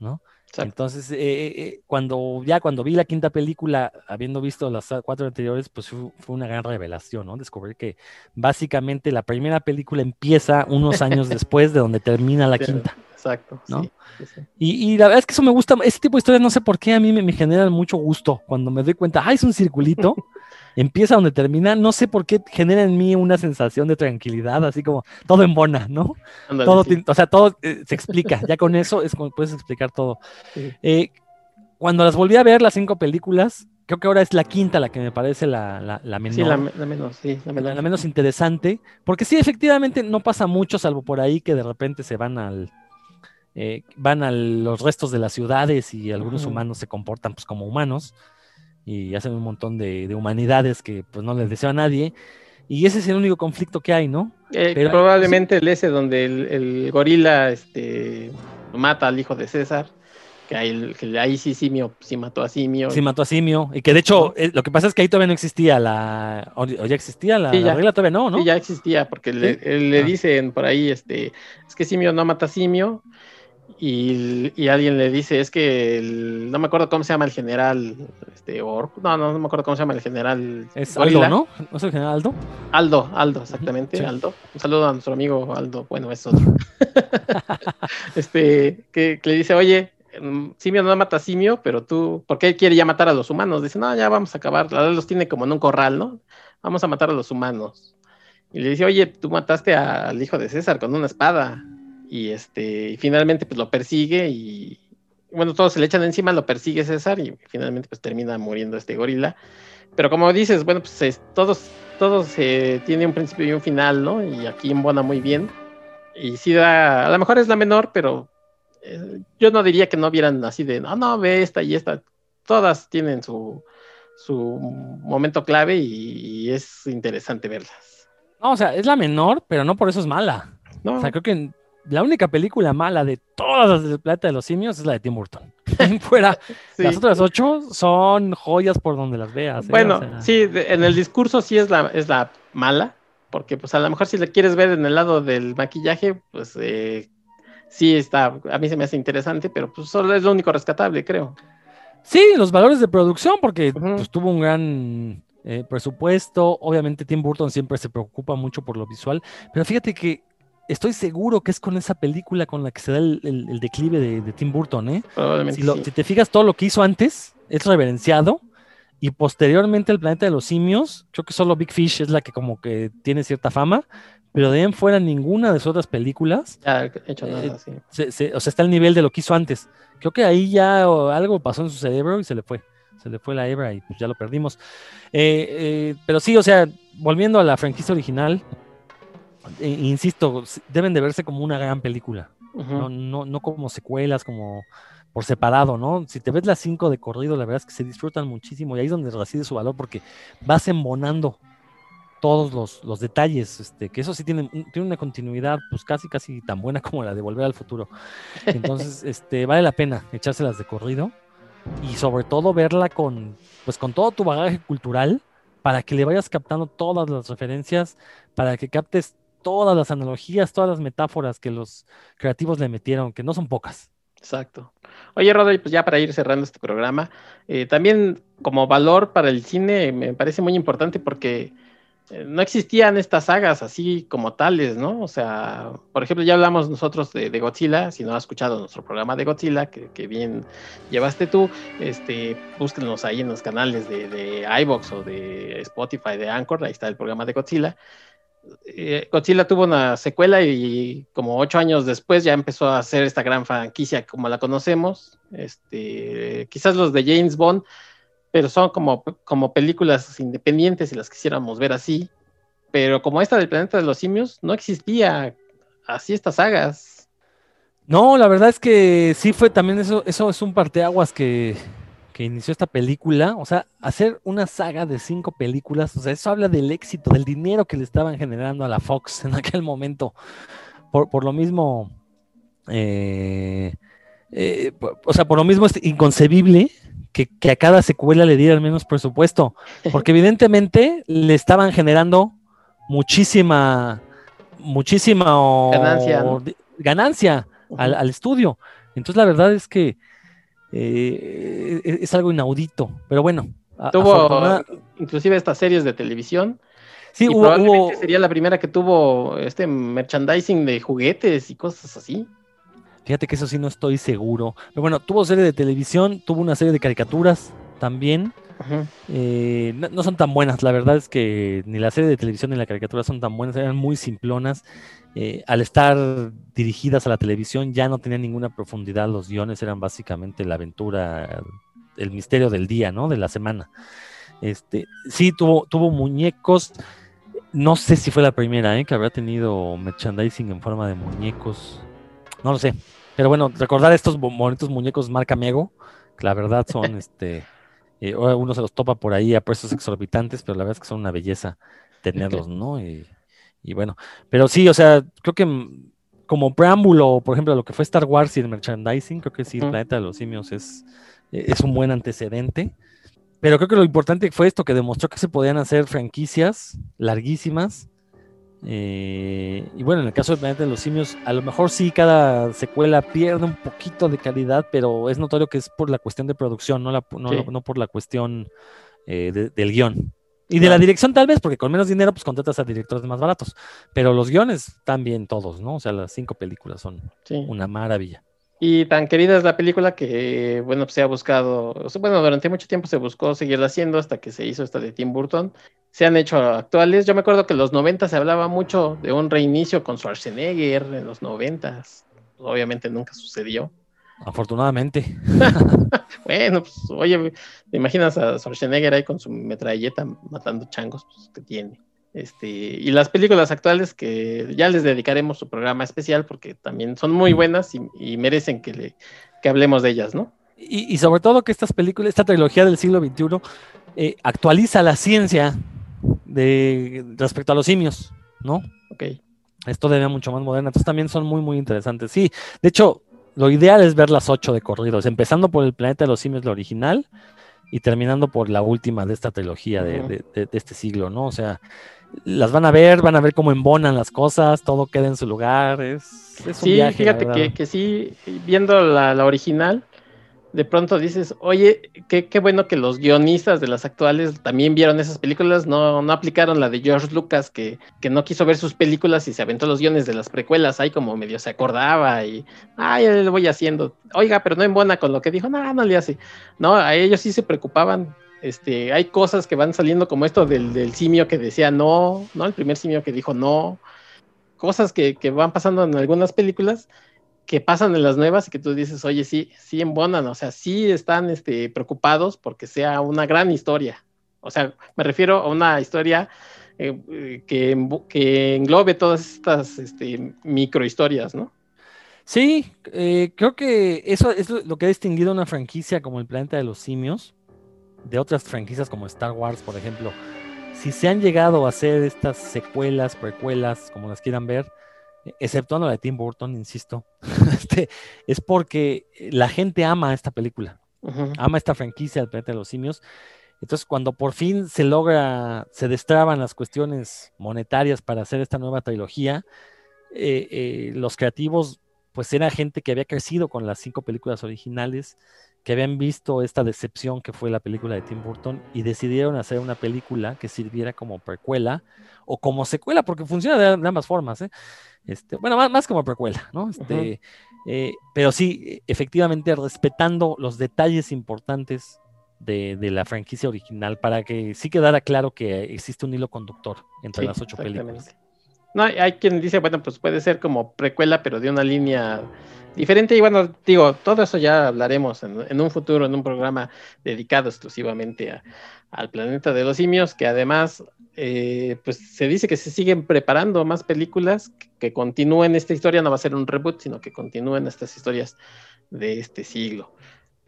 ¿no? Entonces, eh, eh, cuando ya cuando vi la quinta película, habiendo visto las cuatro anteriores, pues fue, una gran revelación, ¿no? Descubrir que básicamente la primera película empieza unos años después de donde termina la quinta. Exacto. ¿no? Y, la verdad es que eso me gusta, ese tipo de historias no sé por qué a mí me, me generan mucho gusto cuando me doy cuenta, ah, es un circulito, empieza donde termina, no sé por qué genera en mí una sensación de tranquilidad, así como todo en bona, ¿no? todo, O sea, todo eh, se explica, ya con eso es como puedes explicar todo. Eh, cuando las volví a ver, las cinco películas, creo que ahora es la quinta la que me parece la, la, menor. Sí, la, menos, sí, la, menos interesante, porque sí, efectivamente no pasa mucho, salvo por ahí que de repente se van al eh, van a los restos de las ciudades y algunos humanos se comportan pues, como humanos y hacen un montón de, humanidades que pues no les deseo a nadie. Y ese es el único conflicto que hay, ¿no? Eh, probablemente el ese donde el, gorila este, mata al hijo de César. Que ahí, ahí, sí Simio sí mató a Simio. Sí mató a Simio. Y que de hecho, eh, lo que pasa es que ahí todavía no existía la. O, ya existía la, regla, todavía no, ¿no? Sí, ya existía, porque le, le, ah. dicen por ahí, este, es que Simio no mata a Simio, y, alguien le dice, es que no me acuerdo cómo se llama el general, este, no, no, no me acuerdo cómo se llama el general. Es Aldo, ¿no? ¿No es el general Aldo? Aldo, Aldo, exactamente, Aldo. Un saludo a nuestro amigo Aldo, bueno, es otro. este, que, le dice, oye, mm, Simio no mata a Simio, pero tú, ¿por qué quiere ya matar a los humanos? Dice, no, ya vamos a acabar, la los tiene como en un corral, ¿no? Vamos a matar a los humanos. Y le dice, oye, tú mataste al hijo de César con una espada y este finalmente pues lo persigue y bueno, todos se le echan encima, lo persigue César y finalmente pues termina muriendo este gorila. Pero como dices, bueno, pues todos, todos eh, tiene un principio y un final, ¿no? Y aquí embona muy bien. Y sí da, a lo mejor es la menor, pero eh, yo no diría que no vieran así de, no, no, ve esta y esta. Todas tienen su, su momento clave y, y es interesante verlas. No, o sea, es la menor, pero no por eso es mala. No. O sea, creo que la única película mala de todas las del planeta de los simios es la de Tim Burton. Fuera, las otras ocho son joyas por donde las veas. ¿eh? Bueno, sí, en el discurso sí es la, es la mala, porque pues a lo mejor si le quieres ver en el lado del maquillaje, pues eh, sí está, a mí se me hace interesante, pero pues solo es lo único rescatable, creo. Sí, los valores de producción, porque pues, tuvo un gran eh, presupuesto. Obviamente Tim Burton siempre se preocupa mucho por lo visual, pero fíjate que estoy seguro que es con esa película con la que se da el, declive de, Tim Burton, ¿eh? Si, te fijas, todo lo que hizo antes es reverenciado y posteriormente El planeta de los simios, creo que solo Big Fish es la que como que tiene cierta fama, pero de ahí en fuera ninguna de sus otras películas. Ya, hecho nada, Eh, sí. se- se- o sea, está al nivel de lo que hizo antes. Creo que ahí ya algo pasó en su cerebro y se le fue. Se le fue la hebra y pues ya lo perdimos. Eh, eh, pero sí, o sea, volviendo a la franquicia original, insisto, deben de verse como una gran película. No, no, no como secuelas, como por separado, ¿no? Si te ves las cinco de corrido, la verdad es que se disfrutan muchísimo y ahí es donde reside su valor porque vas embonando todos los, los detalles, este, que eso sí tiene, tiene una continuidad pues casi casi tan buena como la de Volver al Futuro. Entonces, este, vale la pena echárselas de corrido y sobre todo verla con, pues con todo tu bagaje cultural para que le vayas captando todas las referencias, para que captes todas las analogías, todas las metáforas que los creativos le metieron, que no son pocas. Exacto. Oye, Rodri, pues ya para ir cerrando este programa, eh, también como valor para el cine me parece muy importante porque eh, no existían estas sagas así como tales, ¿no? O sea, por ejemplo, ya hablamos nosotros de, Godzilla, si no has escuchado nuestro programa de Godzilla, que, bien llevaste tú, este, búsquenos ahí en los canales de, de iVoox o de Spotify, de Anchor, ahí está el programa de Godzilla. Eh, Godzilla tuvo una secuela y como ocho años después ya empezó a hacer esta gran franquicia como la conocemos. Este, quizás los de James Bond, pero son como, como películas independientes si las quisiéramos ver así. Pero como esta del planeta de los simios, no existía así estas sagas. No, la verdad es que sí fue también eso, eso es un parteaguas que, que inició esta película. O sea, hacer una saga de cinco películas, o sea, eso habla del éxito, del dinero que le estaban generando a la Fox en aquel momento. Por, por lo mismo, eh, eh, por- o sea, por lo mismo es inconcebible que, que a cada secuela le dieran menos presupuesto, porque evidentemente le estaban generando muchísima, muchísima Ganancia, ¿no? ganancia al, al estudio. Entonces la verdad es que eh, es, es algo inaudito, pero bueno. a- Tuvo afortunada- inclusive estas series de televisión. sí, y hubo- probablemente hubo- sería la primera que tuvo este merchandising de juguetes y cosas así. Fíjate que eso sí no estoy seguro. Pero bueno, tuvo serie de televisión, tuvo una serie de caricaturas también. Eh, no, no son tan buenas, la verdad es que ni la serie de televisión ni la caricatura son tan buenas, eran muy simplonas. Eh, al estar dirigidas a la televisión ya no tenían ninguna profundidad, los guiones eran básicamente la aventura, el misterio del día, ¿no? De la semana. Este, sí, tuvo, tuvo muñecos, no sé si fue la primera, ¿eh? Que habrá tenido merchandising en forma de muñecos, no lo sé. Pero bueno, recordar estos bo- bonitos muñecos marca Mego, que la verdad son, este, eh, ahora uno se los topa por ahí a precios exorbitantes, pero la verdad es que son una belleza tenerlos, ¿no? Y, y bueno, pero sí, o sea, creo que mm, como preámbulo, por ejemplo, a lo que fue Star Wars y el merchandising, creo que sí, el planeta de los simios es, eh, es un buen antecedente. Pero creo que lo importante fue esto, que demostró que se podían hacer franquicias larguísimas. Eh, y bueno, en el caso de los simios, a lo mejor sí cada secuela pierde un poquito de calidad, pero es notorio que es por la cuestión de producción, no, la- no, Sí. no por la cuestión eh, de- del guion. Y de Claro. la dirección tal vez, porque con menos dinero pues contratas a directores más baratos. Pero los guiones están bien todos, ¿no? O sea, las cinco películas son Sí. una maravilla. Y tan querida es la película que, bueno, pues se ha buscado, bueno, durante mucho tiempo se buscó seguirla haciendo hasta que se hizo esta de Tim Burton. Se han hecho actuales. Yo me acuerdo que en los 90 se hablaba mucho de un reinicio con Schwarzenegger en los 90. Obviamente nunca sucedió. Afortunadamente. Bueno, pues, oye, ¿te imaginas a Schwarzenegger ahí con su metralleta matando changos? Pues, que tiene. Este, y las películas actuales que ya les dedicaremos su programa especial porque también son muy buenas y, y merecen que, le, que hablemos de ellas, ¿no? Y, y sobre todo que estas películas, esta trilogía del siglo XXI, eh, actualiza la ciencia de, respecto a los simios, ¿no? Ok. Es todavía mucho más moderna. Entonces también son muy, muy interesantes. Sí, de hecho, lo ideal es ver las ocho de corridos, empezando por el planeta de los simios, la original, y terminando por la última de esta trilogía de, de- de- de este siglo, ¿no? O sea, las van a ver, van a ver cómo embonan las cosas, todo queda en su lugar. Es, es un Sí, viaje, fíjate que, que sí, viendo la, la original, de pronto dices, oye, qué, qué bueno que los guionistas de las actuales también vieron esas películas, no, no aplicaron la de George Lucas, que, que no quiso ver sus películas y se aventó los guiones de las precuelas, ahí como medio se acordaba y, ay, lo voy haciendo, oiga, pero no embona con lo que dijo, no, no le hace. No, a ellos sí se preocupaban este, hay cosas que van saliendo como esto del, simio que decía no, ¿no? El primer simio que dijo no. Cosas que, que, van pasando en algunas películas que pasan en las nuevas y que tú dices, oye, sí, sí embonan, o sea, sí están este, preocupados porque sea una gran historia. O sea, me refiero a una historia eh, que, que, englobe todas estas este, microhistorias, ¿no? Sí, eh, creo que eso es lo que ha distinguido una franquicia como el Planeta de los Simios de otras franquicias como Star Wars, por ejemplo. Si se han llegado a hacer estas secuelas, precuelas, como las quieran ver, exceptuando la de Tim Burton, insisto, este, es porque la gente ama esta película, ama esta franquicia del Planeta de los Simios entonces, cuando por fin se logra, se destraban las cuestiones monetarias para hacer esta nueva trilogía, eh, eh, los creativos, pues era gente que había crecido con las cinco películas originales, que habían visto esta decepción que fue la película de Tim Burton y decidieron hacer una película que sirviera como precuela o como secuela, porque funciona de, ambas formas, ¿eh? Este, bueno, más, como precuela, ¿no? Este, pero sí, efectivamente, respetando los detalles importantes de, la franquicia original para que sí quedara claro que existe un hilo conductor entre las ocho películas. No, hay quien dice, bueno, pues puede ser como precuela, pero de una línea diferente. Y bueno, digo, todo eso ya hablaremos en, un futuro, en un programa dedicado exclusivamente al planeta de los simios, que además, eh, pues se dice que se siguen preparando más películas que, que, continúen esta historia, no va a ser un reboot, sino que continúen estas historias de este siglo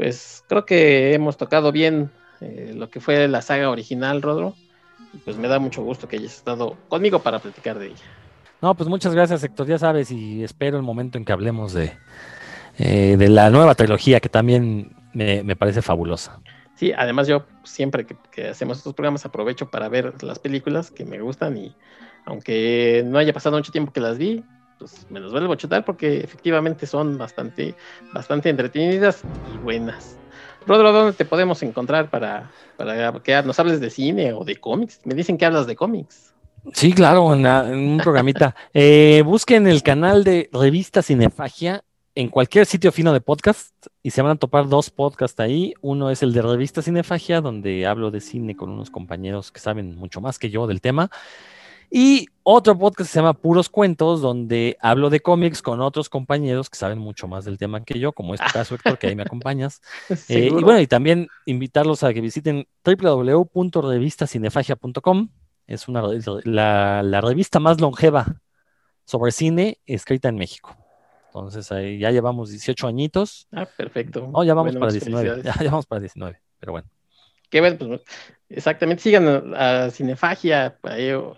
pues creo que hemos tocado bien eh, lo que fue la saga original, Rodro. Y pues me da mucho gusto que hayas estado conmigo para platicar de ella. No, pues muchas gracias, Héctor. Ya sabes, y espero el momento en que hablemos de, eh, de la nueva trilogía, que también me, parece fabulosa. Sí, además yo siempre que, que, hacemos estos programas aprovecho para ver las películas que me gustan y aunque no haya pasado mucho tiempo que las vi, pues me los vuelvo a chutar porque efectivamente son bastante, bastante entretenidas y buenas. Rodro, ¿dónde te podemos encontrar para, para que nos hables de cine o de cómics? Me dicen que hablas de cómics. Sí, claro, en, un programita. eh, busquen el canal de Revista Cinefagia en cualquier sitio fino de podcast y se van a topar dos podcasts ahí. Uno es el de Revista Cinefagia, donde hablo de cine con unos compañeros que saben mucho más que yo del tema. Y otro podcast se llama Puros Cuentos, donde hablo de cómics con otros compañeros que saben mucho más del tema que yo, como es tu caso, Héctor, que ahí me acompañas. Eh, y bueno, y también invitarlos a que visiten www.revistacinefagia.com. Es una, la, la revista más longeva sobre cine escrita en México. Entonces ahí ya llevamos 18 añitos. Ah, perfecto. No, ya vamos para 19. Ya, ya, vamos para 19, pero bueno. Qué bueno, pues Exactamente, sigan a, Cinefagia,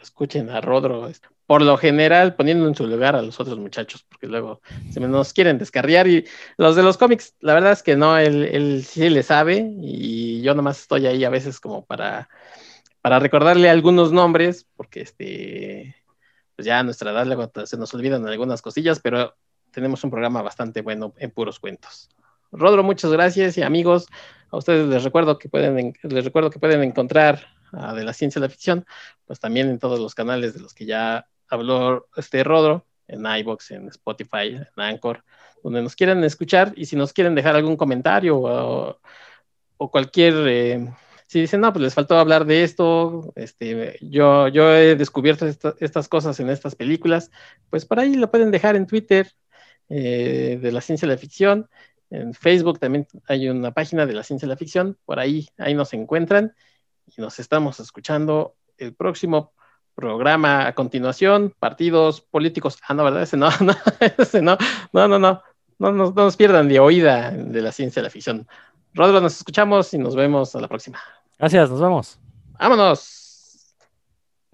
escuchen a Rodro, por lo general poniendo en su lugar a los otros muchachos, porque luego se nos quieren descarriar y los de los cómics, la verdad es que no, él, sí le sabe y yo nomás estoy ahí a veces como para, para recordarle algunos nombres, porque este, pues ya a nuestra edad luego se nos olvidan algunas cosillas, pero tenemos un programa bastante bueno en puros cuentos. Rodro, muchas gracias y amigos, a ustedes les recuerdo que pueden, les recuerdo que pueden encontrar de la ciencia de la ficción, pues también en todos los canales de los que ya habló este Rodro, en iBox, en Spotify, en Anchor, donde nos quieran escuchar. Y si nos quieren dejar algún comentario o, cualquier, eh, si dicen, no, pues les faltó hablar de esto, este, yo, yo he descubierto estas cosas en estas películas, pues por ahí lo pueden dejar en Twitter eh, de la ciencia de la ficción en Facebook también hay una página de la ciencia de la ficción, por ahí, ahí nos encuentran y nos estamos escuchando el próximo programa a continuación, partidos políticos. Ah, no, ¿verdad? Ese no, no, ese no, no, no, no, no, no, nos pierdan de oída de la ciencia de la ficción. Rodro, nos escuchamos y nos vemos a la próxima. Gracias, nos vemos. Vámonos.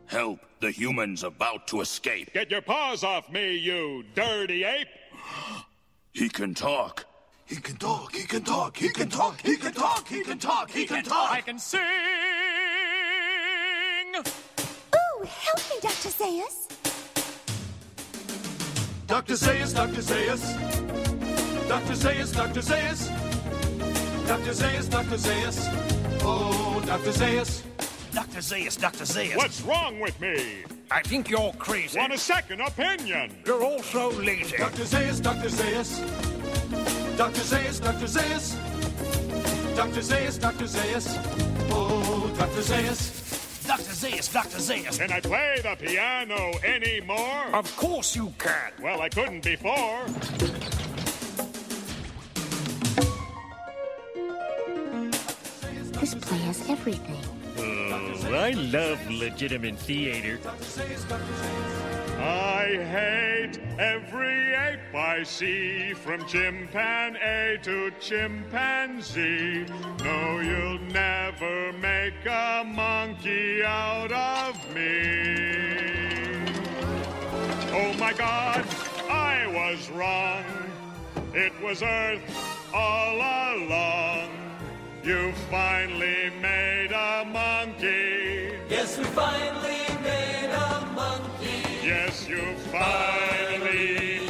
Help, the humans about to escape. Get your paws off me, you dirty ape. He can talk. He can talk, he can talk, he can talk, he can talk, he can talk, he can talk. I can sing. Ooh, help me, Dr. Zayas. Dr. Zayas, Dr. Zayas. Dr. Zayas, Dr. Zayas. Dr. Zayas, Dr. Zayas. Oh, Dr. Zayas. Dr. Zayas, Dr. Zayas. What's wrong with me? I think you're crazy. Want a second opinion? You're also lazy. Dr. Zayas, Dr. Zayas. Dr. Zayas, Dr. Zayas. Dr. Zayas, Dr. Zayas. Oh. Dr. Zayas. Dr. Zayas, Dr. Zayas. Can I play the piano anymore? Of course you can. Well, I couldn't before. This play has everything. Oh, I love legitimate theater. I hate every ape I see, from chimpanzee to chimpanzee. No, you'll never make a monkey out of me. Oh my God, I was wrong. It was Earth all along. You finally made a monkey. Yes, we finally made a monkey. Yes, you finally